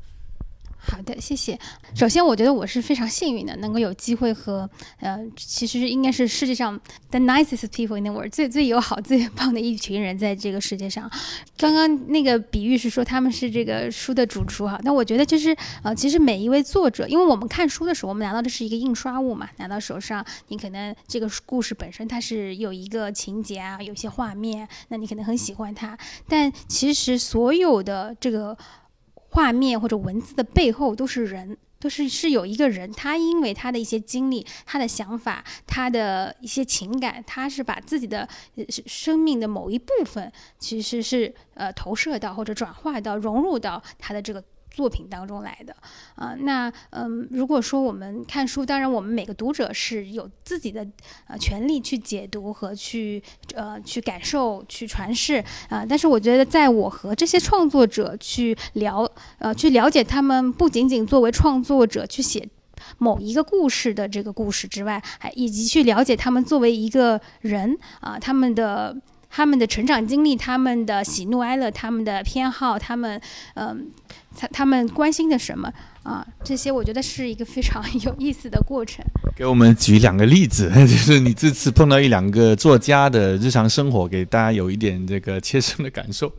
C: 好的，谢谢。首先，我觉得我是非常幸运的，能够有机会和呃，其实应该是世界上 the nicest people in the world 最最友好、[laughs] 最棒的一群人在这个世界上。刚刚那个比喻是说他们是这个书的主厨哈，那我觉得就是呃，其实每一位作者，因为我们看书的时候，我们拿到的是一个印刷物嘛，拿到手上，你可能这个故事本身它是有一个情节啊，有一些画面，那你可能很喜欢它，但其实所有的这个。画面或者文字的背后都是人，都是是有一个人，他因为他的一些经历、他的想法、他的一些情感，他是把自己的生命的某一部分，其实是呃投射到或者转化到融入到他的这个。作品当中来的，啊，那嗯，如果说我们看书，当然我们每个读者是有自己的呃权利去解读和去呃去感受、去传世啊，但是我觉得在我和这些创作者去聊呃去了解他们，不仅仅作为创作者去写某一个故事的这个故事之外，还以及去了解他们作为一个人啊，他们的。他们的成长经历，他们的喜怒哀乐，他们的偏好，他们，嗯，他他们关心的什么啊？这些我觉得是一个非常 [laughs] 有意思的过程。
A: 给我们举两个例子，[laughs] 就是你这次碰到一两个作家的日常生活，给大家有一点这个切身的感受。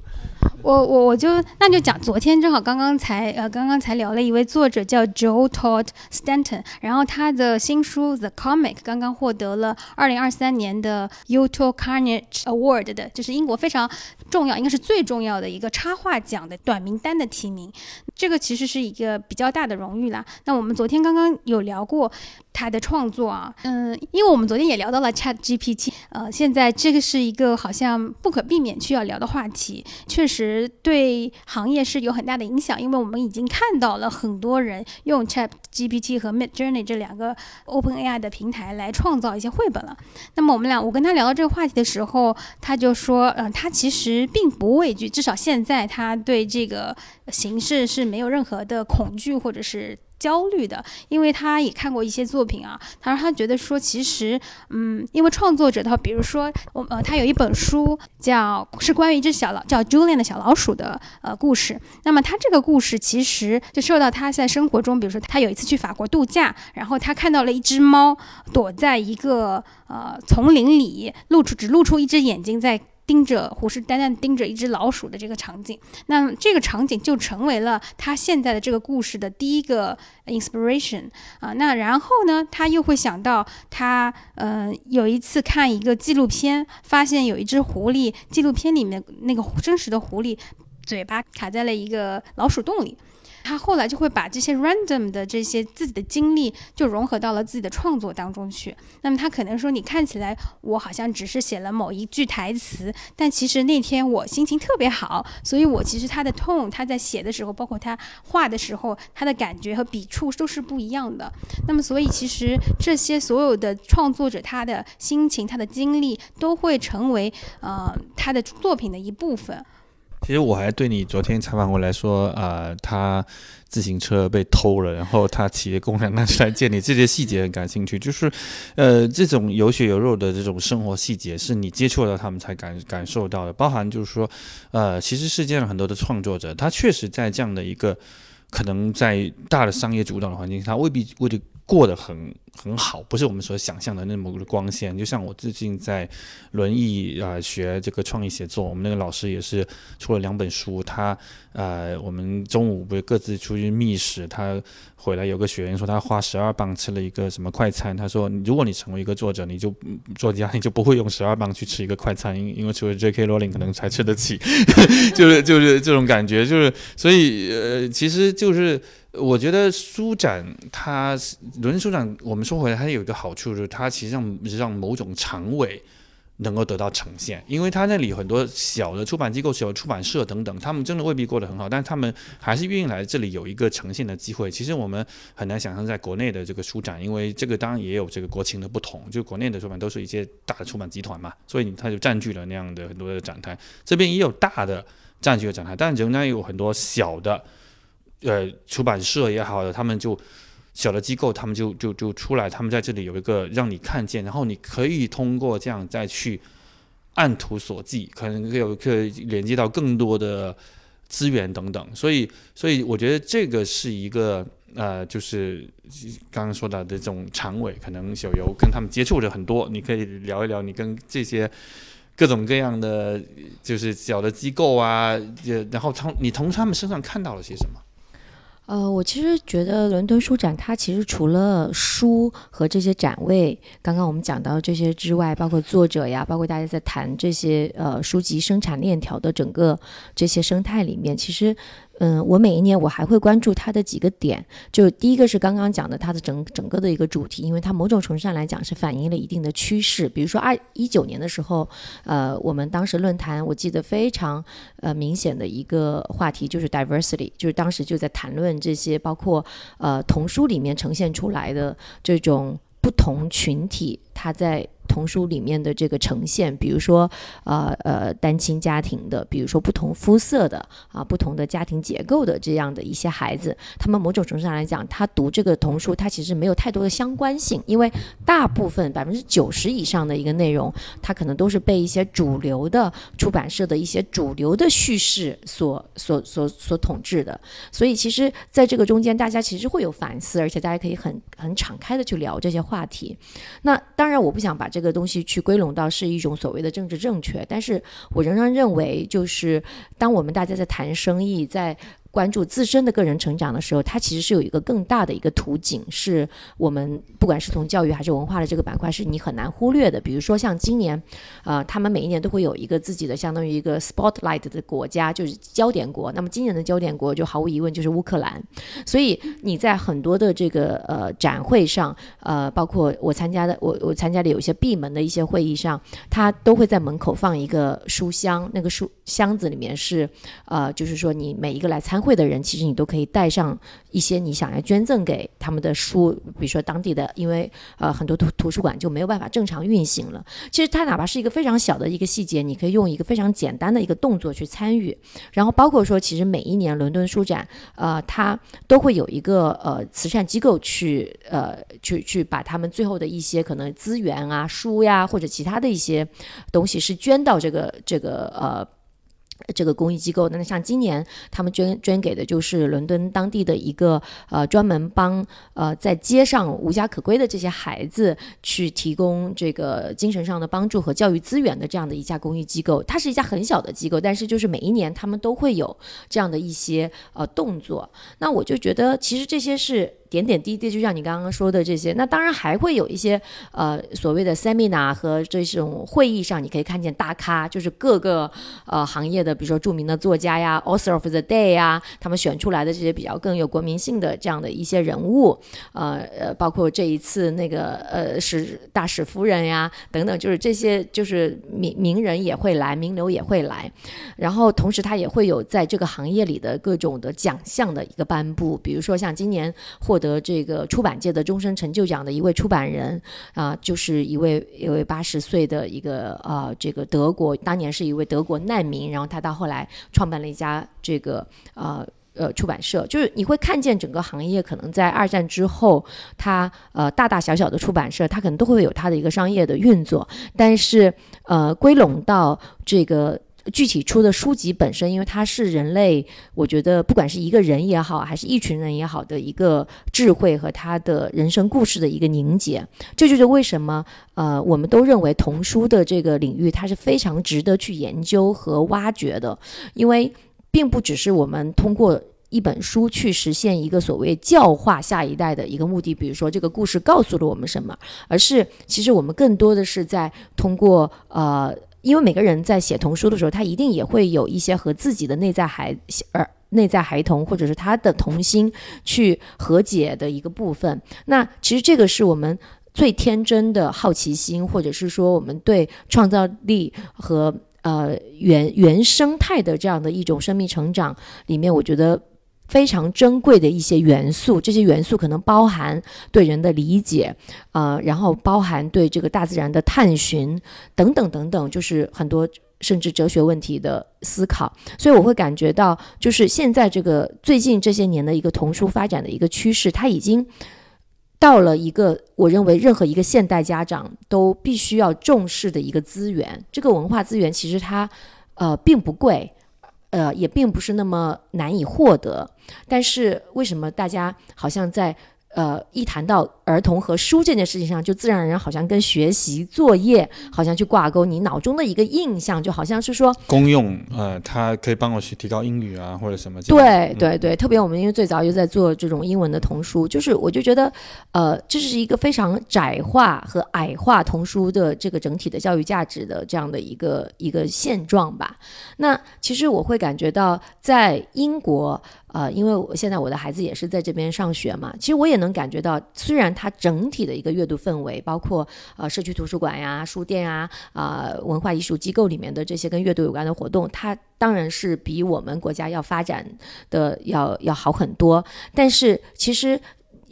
C: 我我我就那就讲，昨天正好刚刚才呃刚刚才聊了一位作者叫 Joe Todd Stanton，然后他的新书 The Comic 刚刚获得了二零二三年的 u t o Carnage Award 的，就是英国非常重要，应该是最重要的一个插画奖的短名单的提名。这个其实是一个比较大的荣誉啦。那我们昨天刚刚有聊过他的创作啊，嗯，因为我们昨天也聊到了 Chat GPT，呃，现在这个是一个好像不可避免需要聊的话题，确实对行业是有很大的影响，因为我们已经看到了很多人用 Chat GPT 和 Mid Journey 这两个 Open AI 的平台来创造一些绘本了。那么我们俩，我跟他聊到这个话题的时候，他就说，嗯，他其实并不畏惧，至少现在他对这个形式是。没有任何的恐惧或者是焦虑的，因为他也看过一些作品啊。他说他觉得说，其实，嗯，因为创作者的话，比如说我呃，他有一本书叫是关于一只小老叫 Julian 的小老鼠的呃故事。那么他这个故事其实就受到他在生活中，比如说他有一次去法国度假，然后他看到了一只猫躲在一个呃丛林里，露出只露出一只眼睛在。盯着虎视眈眈盯着一只老鼠的这个场景，那这个场景就成为了他现在的这个故事的第一个 inspiration 啊。那然后呢，他又会想到他呃有一次看一个纪录片，发现有一只狐狸，纪录片里面那个真实的狐狸嘴巴卡在了一个老鼠洞里。他后来就会把这些 random 的这些自己的经历就融合到了自己的创作当中去。那么他可能说，你看起来我好像只是写了某一句台词，但其实那天我心情特别好，所以我其实他的 tone，他在写的时候，包括他画的时候，他的感觉和笔触都是不一样的。那么所以其实这些所有的创作者他的心情、他的经历都会成为呃他的作品的一部分。
A: 其实我还对你昨天采访过来说，呃，他自行车被偷了，然后他骑着共享单车来见你，这些细节很感兴趣。就是，呃，这种有血有肉的这种生活细节，是你接触到他们才感感受到的。包含就是说，呃，其实世界上很多的创作者，他确实在这样的一个可能在大的商业主导的环境下，未必为了。过得很很好，不是我们所想象的那么光鲜。就像我最近在轮椅啊学这个创意写作，我们那个老师也是出了两本书。他呃，我们中午不是各自出去觅食，他回来有个学员说他花十二磅吃了一个什么快餐。他说，如果你成为一个作者，你就作家，你就不会用十二磅去吃一个快餐，因因为除了 J.K. Rowling 可能才吃得起，[laughs] 就是就是这种感觉，就是所以呃，其实就是。我觉得书展，它伦敦书展，我们说回来，它有一个好处，就是它其实上让某种长尾能够得到呈现，因为它那里很多小的出版机构、小出版社等等，他们真的未必过得很好，但他们还是愿意来这里有一个呈现的机会。其实我们很难想象在国内的这个书展，因为这个当然也有这个国情的不同，就国内的出版都是一些大的出版集团嘛，所以它就占据了那样的很多的展台。这边也有大的占据了展台，但仍然有很多小的。呃，出版社也好的，他们就小的机构，他们就就就出来，他们在这里有一个让你看见，然后你可以通过这样再去按图索骥，可能有可以连接到更多的资源等等。所以，所以我觉得这个是一个呃，就是刚刚说到的这种常委，可能小游跟他们接触的很多，你可以聊一聊你跟这些各种各样的就是小的机构啊，然后从你从他们身上看到了些什么？
B: 呃，我其实觉得伦敦书展它其实除了书和这些展位，刚刚我们讲到这些之外，包括作者呀，包括大家在谈这些呃书籍生产链条的整个这些生态里面，其实。嗯，我每一年我还会关注它的几个点，就第一个是刚刚讲的它的整整个的一个主题，因为它某种程度上来讲是反映了一定的趋势。比如说二一九年的时候，呃，我们当时论坛我记得非常呃明显的一个话题就是 diversity，就是当时就在谈论这些包括呃童书里面呈现出来的这种不同群体，它在。童书里面的这个呈现，比如说，呃呃，单亲家庭的，比如说不同肤色的啊，不同的家庭结构的这样的一些孩子，他们某种程度上来讲，他读这个童书，他其实没有太多的相关性，因为大部分百分之九十以上的一个内容，它可能都是被一些主流的出版社的一些主流的叙事所所所所统治的，所以其实在这个中间，大家其实会有反思，而且大家可以很很敞开的去聊这些话题。那当然，我不想把这。这个东西去归拢到是一种所谓的政治正确，但是我仍然认为，就是当我们大家在谈生意，在。关注自身的个人成长的时候，它其实是有一个更大的一个图景，是我们不管是从教育还是文化的这个板块，是你很难忽略的。比如说像今年，呃，他们每一年都会有一个自己的相当于一个 spotlight 的国家，就是焦点国。那么今年的焦点国就毫无疑问就是乌克兰。所以你在很多的这个呃展会上，呃，包括我参加的，我我参加的有一些闭门的一些会议上，他都会在门口放一个书箱，那个书箱子里面是，呃，就是说你每一个来参。会的人，其实你都可以带上一些你想要捐赠给他们的书，比如说当地的，因为呃很多图图书馆就没有办法正常运行了。其实它哪怕是一个非常小的一个细节，你可以用一个非常简单的一个动作去参与。然后包括说，其实每一年伦敦书展，呃，它都会有一个呃慈善机构去呃去去把他们最后的一些可能资源啊、书呀或者其他的一些东西是捐到这个这个呃。这个公益机构，那像今年他们捐捐给的就是伦敦当地的一个呃专门帮呃在街上无家可归的这些孩子去提供这个精神上的帮助和教育资源的这样的一家公益机构。它是一家很小的机构，但是就是每一年他们都会有这样的一些呃动作。那我就觉得其实这些是。点点滴滴，就像你刚刚说的这些。那当然还会有一些呃所谓的 seminar 和这种会议上，你可以看见大咖，就是各个呃行业的，比如说著名的作家呀，author of the day 呀，他们选出来的这些比较更有国民性的这样的一些人物，呃呃，包括这一次那个呃使大使夫人呀等等，就是这些就是名名人也会来，名流也会来，然后同时他也会有在这个行业里的各种的奖项的一个颁布，比如说像今年获得这个出版界的终身成就奖的一位出版人啊、就是一位一位八十岁的一个呃这个德国当年是一位德国难民，然后他到后来创办了一家这个呃。呃，出版社就是你会看见整个行业可能在二战之后，它呃大大小小的出版社，它可能都会有它的一个商业的运作，但是呃归拢到这个具体出的书籍本身，因为它是人类，我觉得不管是一个人也好，还是一群人也好的一个智慧和他的人生故事的一个凝结，这就是为什么呃我们都认为童书的这个领域它是非常值得去研究和挖掘的，因为并不只是我们通过。一本书去实现一个所谓教化下一代的一个目的，比如说这个故事告诉了我们什么，而是其实我们更多的是在通过呃，因为每个人在写童书的时候，他一定也会有一些和自己的内在孩儿。内在孩童或者是他的童心去和解的一个部分，那其实这个是我们最天真的好奇心，或者是说我们对创造力和呃原原生态的这样的一种生命成长里面，我觉得非常珍贵的一些元素。这些元素可能包含对人的理解，呃，然后包含对这个大自然的探寻等等等等，就是很多甚至哲学问题的思考。所以我会感觉到，就是现在这个最近这些年的一个童书发展的一个趋势，它已经。到了一个我认为任何一个现代家长都必须要重视的一个资源，这个文化资源其实它呃并不贵，呃也并不是那么难以获得，但是为什么大家好像在呃一谈到儿童和书这件事情上，就自然而然好像跟学习作业好像去挂钩，你脑中的一个印象就好像是说
A: 公用，呃，它可以帮我去提高英语啊，或者什么
B: 对对对，特别我们因为最早就在做这种英文的童书，就是我就觉得，呃，这是一个非常窄化和矮化童书的这个整体的教育价值的这样的一个一个现状吧。那其实我会感觉到，在英国，呃，因为我现在我的孩子也是在这边上学嘛，其实我也能感觉到，虽然它整体的一个阅读氛围，包括呃社区图书馆呀、书店呀、啊、文化艺术机构里面的这些跟阅读有关的活动，它当然是比我们国家要发展的要要好很多，但是其实。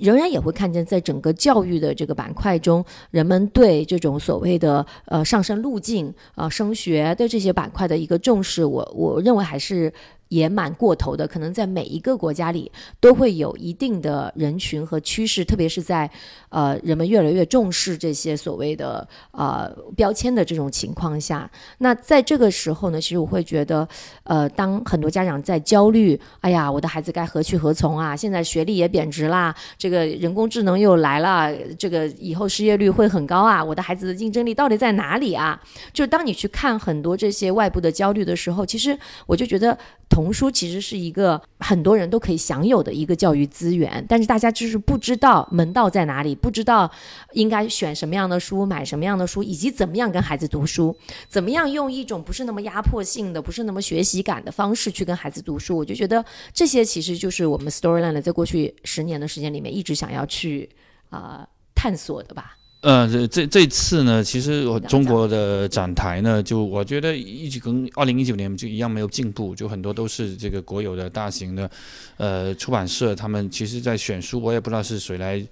B: 仍然也会看见，在整个教育的这个板块中，人们对这种所谓的呃上升路径、呃升学的这些板块的一个重视，我我认为还是也蛮过头的。可能在每一个国家里都会有一定的人群和趋势，特别是在呃人们越来越重视这些所谓的呃标签的这种情况下，那在这个时候呢，其实我会觉得，呃，当很多家长在焦虑，哎呀，我的孩子该何去何从啊？现在学历也贬值啦，这个人工智能又来了，这个以后失业率会很高啊，我的孩子的竞争力到底在哪里啊？就当你去看很多这些外部的焦虑的时候，其实我就觉得童书其实是一个很多人都可以享有的一个教育资源，但是大家就是不知道门道在哪里，不知道应该选什么样的书，买什么样的书，以及怎么样跟孩子读书，怎么样用一种不是那么压迫性的、不是那么学习感的方式去跟孩子读书。我就觉得这些其实就是我们 Storyline 在过去十年的时间里面一直想要去啊、探索的吧。
A: 呃，这这这次呢，其实我中国的展台呢，就我觉得一直跟二零一九年就一样没有进步，就很多都是这个国有的大型的呃出版社，他们其实在选书，我也不知道是谁来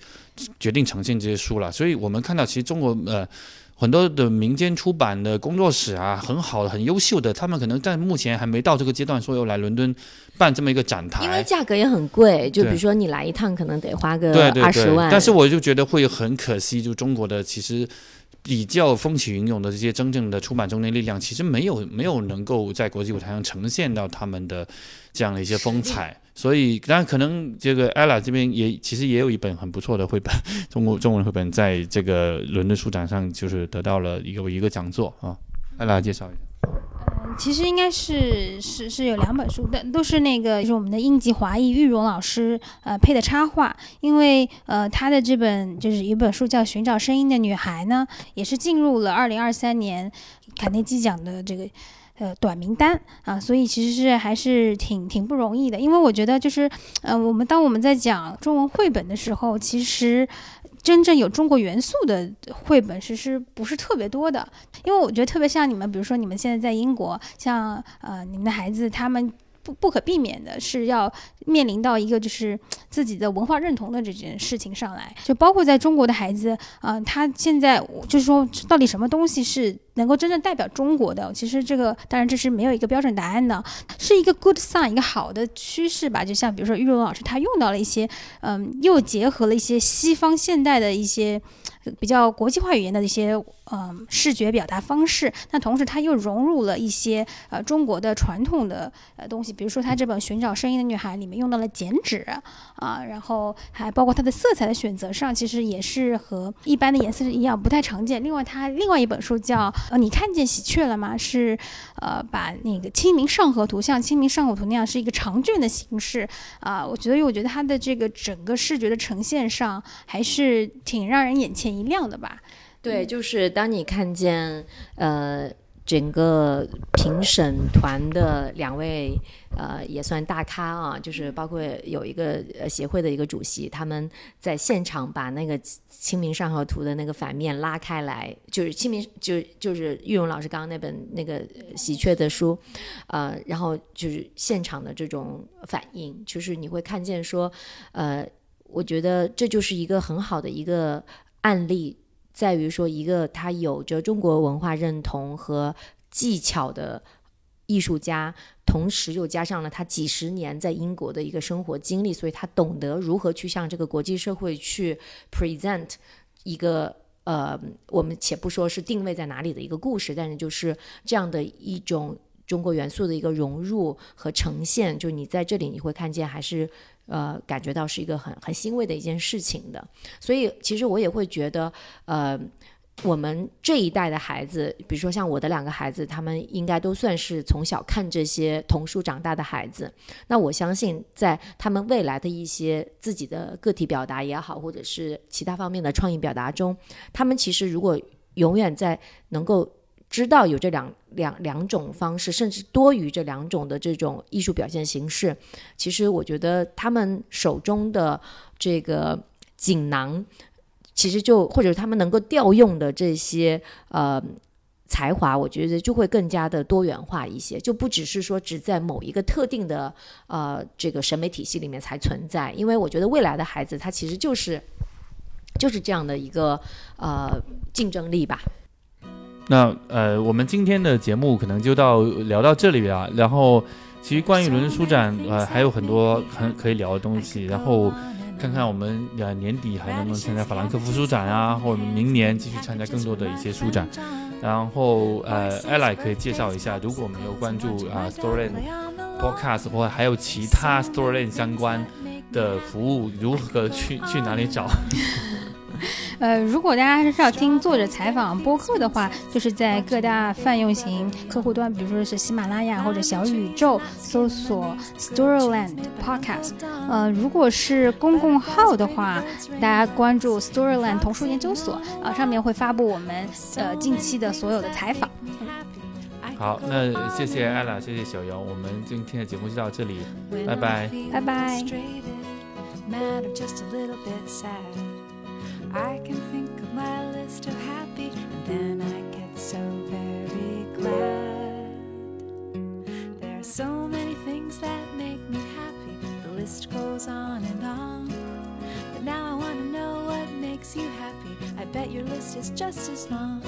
A: 决定呈现这些书了。所以我们看到，其实中国呃很多的民间出版的工作室啊，很好的、很优秀的，他们可能在目前还没到这个阶段，说要来伦敦办这么一个展台，
B: 因为价格也很贵，就比如说你来一趟可能得花个
A: 对对对，
B: 二十万，
A: 但是我就觉得会很可惜，就中国的其实比较风起云涌的这些真正的出版中年力量，其实没有没有能够在国际舞台上呈现到他们的这样的一些风采。所以，当然可能这个 ella 这边也其实也有一本很不错的绘本，[laughs] 中国中文绘本，在这个伦敦书展上就是得到了一个一个讲座啊。ella 介绍一下。
C: 其实应该是是是有两本书的，都是那个就是我们的英籍华裔玉荣老师呃配的插画，因为呃他的这本就是一本书叫《寻找声音的女孩》呢，也是进入了二零二三年卡内基奖的这个。呃，短名单啊，所以其实是还是挺挺不容易的，因为我觉得就是，呃，我们当我们在讲中文绘本的时候，其实真正有中国元素的绘本其实不是特别多的，因为我觉得特别像你们，比如说你们现在在英国，像呃你们的孩子他们。不不可避免的是要面临到一个就是自己的文化认同的这件事情上来，就包括在中国的孩子啊，他现在就是说到底什么东西是能够真正代表中国的？其实这个当然这是没有一个标准答案的，是一个 good sign，一个好的趋势吧。就像比如说玉龙老师，他用到了一些嗯，又结合了一些西方现代的一些。比较国际化语言的一些嗯视觉表达方式，那同时它又融入了一些呃中国的传统的呃东西，比如说它这本《寻找声音的女孩》里面用到了剪纸啊，然后还包括它的色彩的选择上，其实也是和一般的颜色是一样，不太常见。另外，它另外一本书叫呃你看见喜鹊了吗？是呃把那个《清明上河图》像《清明上河图》那样是一个长卷的形式啊，我觉得我觉得它的这个整个视觉的呈现上还是挺让人眼前。一亮的吧，
B: 对，就是当你看见呃整个评审团的两位呃也算大咖啊，就是包括有一个呃协会的一个主席，他们在现场把那个《清明上河图》的那个反面拉开来，就是清明就就是玉荣老师刚刚那本那个喜鹊的书，呃，然后就是现场的这种反应，就是你会看见说，呃，我觉得这就是一个很好的一个。案例在于说，一个他有着中国文化认同和技巧的艺术家，同时又加上了他几十年在英国的一个生活经历，所以他懂得如何去向这个国际社会去 present 一个呃，我们且不说是定位在哪里的一个故事，但是就是这样的一种中国元素的一个融入和呈现，就你在这里你会看见还是。呃，感觉到是一个很很欣慰的一件事情的，所以其实我也会觉得，呃，我们这一代的孩子，比如说像我的两个孩子，他们应该都算是从小看这些童书长大的孩子。那我相信，在他们未来的一些自己的个体表达也好，或者是其他方面的创意表达中，他们其实如果永远在能够。知道有这两两两种方式，甚至多于这两种的这种艺术表现形式。其实我觉得他们手中的这个锦囊，其实就或者他们能够调用的这些呃才华，我觉得就会更加的多元化一些，就不只是说只在某一个特定的呃这个审美体系里面才存在。因为我觉得未来的孩子他其实就是就是这样的一个呃竞争力吧。
A: 那呃，我们今天的节目可能就到聊到这里了。然后，其实关于伦敦书展，呃，还有很多很可以聊的东西。然后，看看我们呃年底还能不能参加法兰克福书展啊，或者明年继续参加更多的一些书展。然后，呃，ella 可以介绍一下，如果没有关注啊 Storyland Podcast 或者还有其他 Storyland 相关的服务，如何去去哪里找？
C: 呃，如果大家是要听作者采访播客的话，就是在各大泛用型客户端，比如说是喜马拉雅或者小宇宙，搜索 Storyland Podcast。呃，如果是公共号的话，大家关注 Storyland 童书研究所，啊，上面会发布我们呃近期的所有的采访。
A: 好，那谢谢艾拉，谢谢小姚，我们今天的节目就到这里，拜拜，
C: 拜拜。
E: I can think of my list of happy, and then I get so very glad. There are so many things that make me happy, the list goes on and on. But now I want to know what makes you happy. I bet your list is just as long.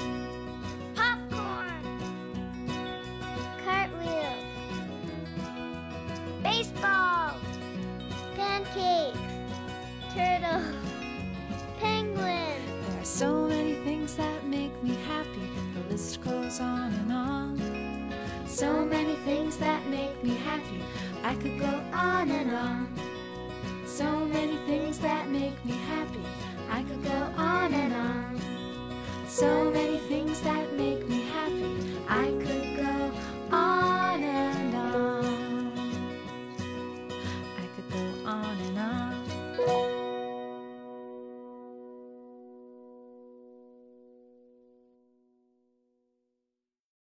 F: Popcorn, baseball, pancakes, turtles penguins.
E: There are so many things that make me happy. The list goes on and on. So many things that make me happy. I could go on and on. So many things that make me happy. I could go on and on. So many things that make me happy. I could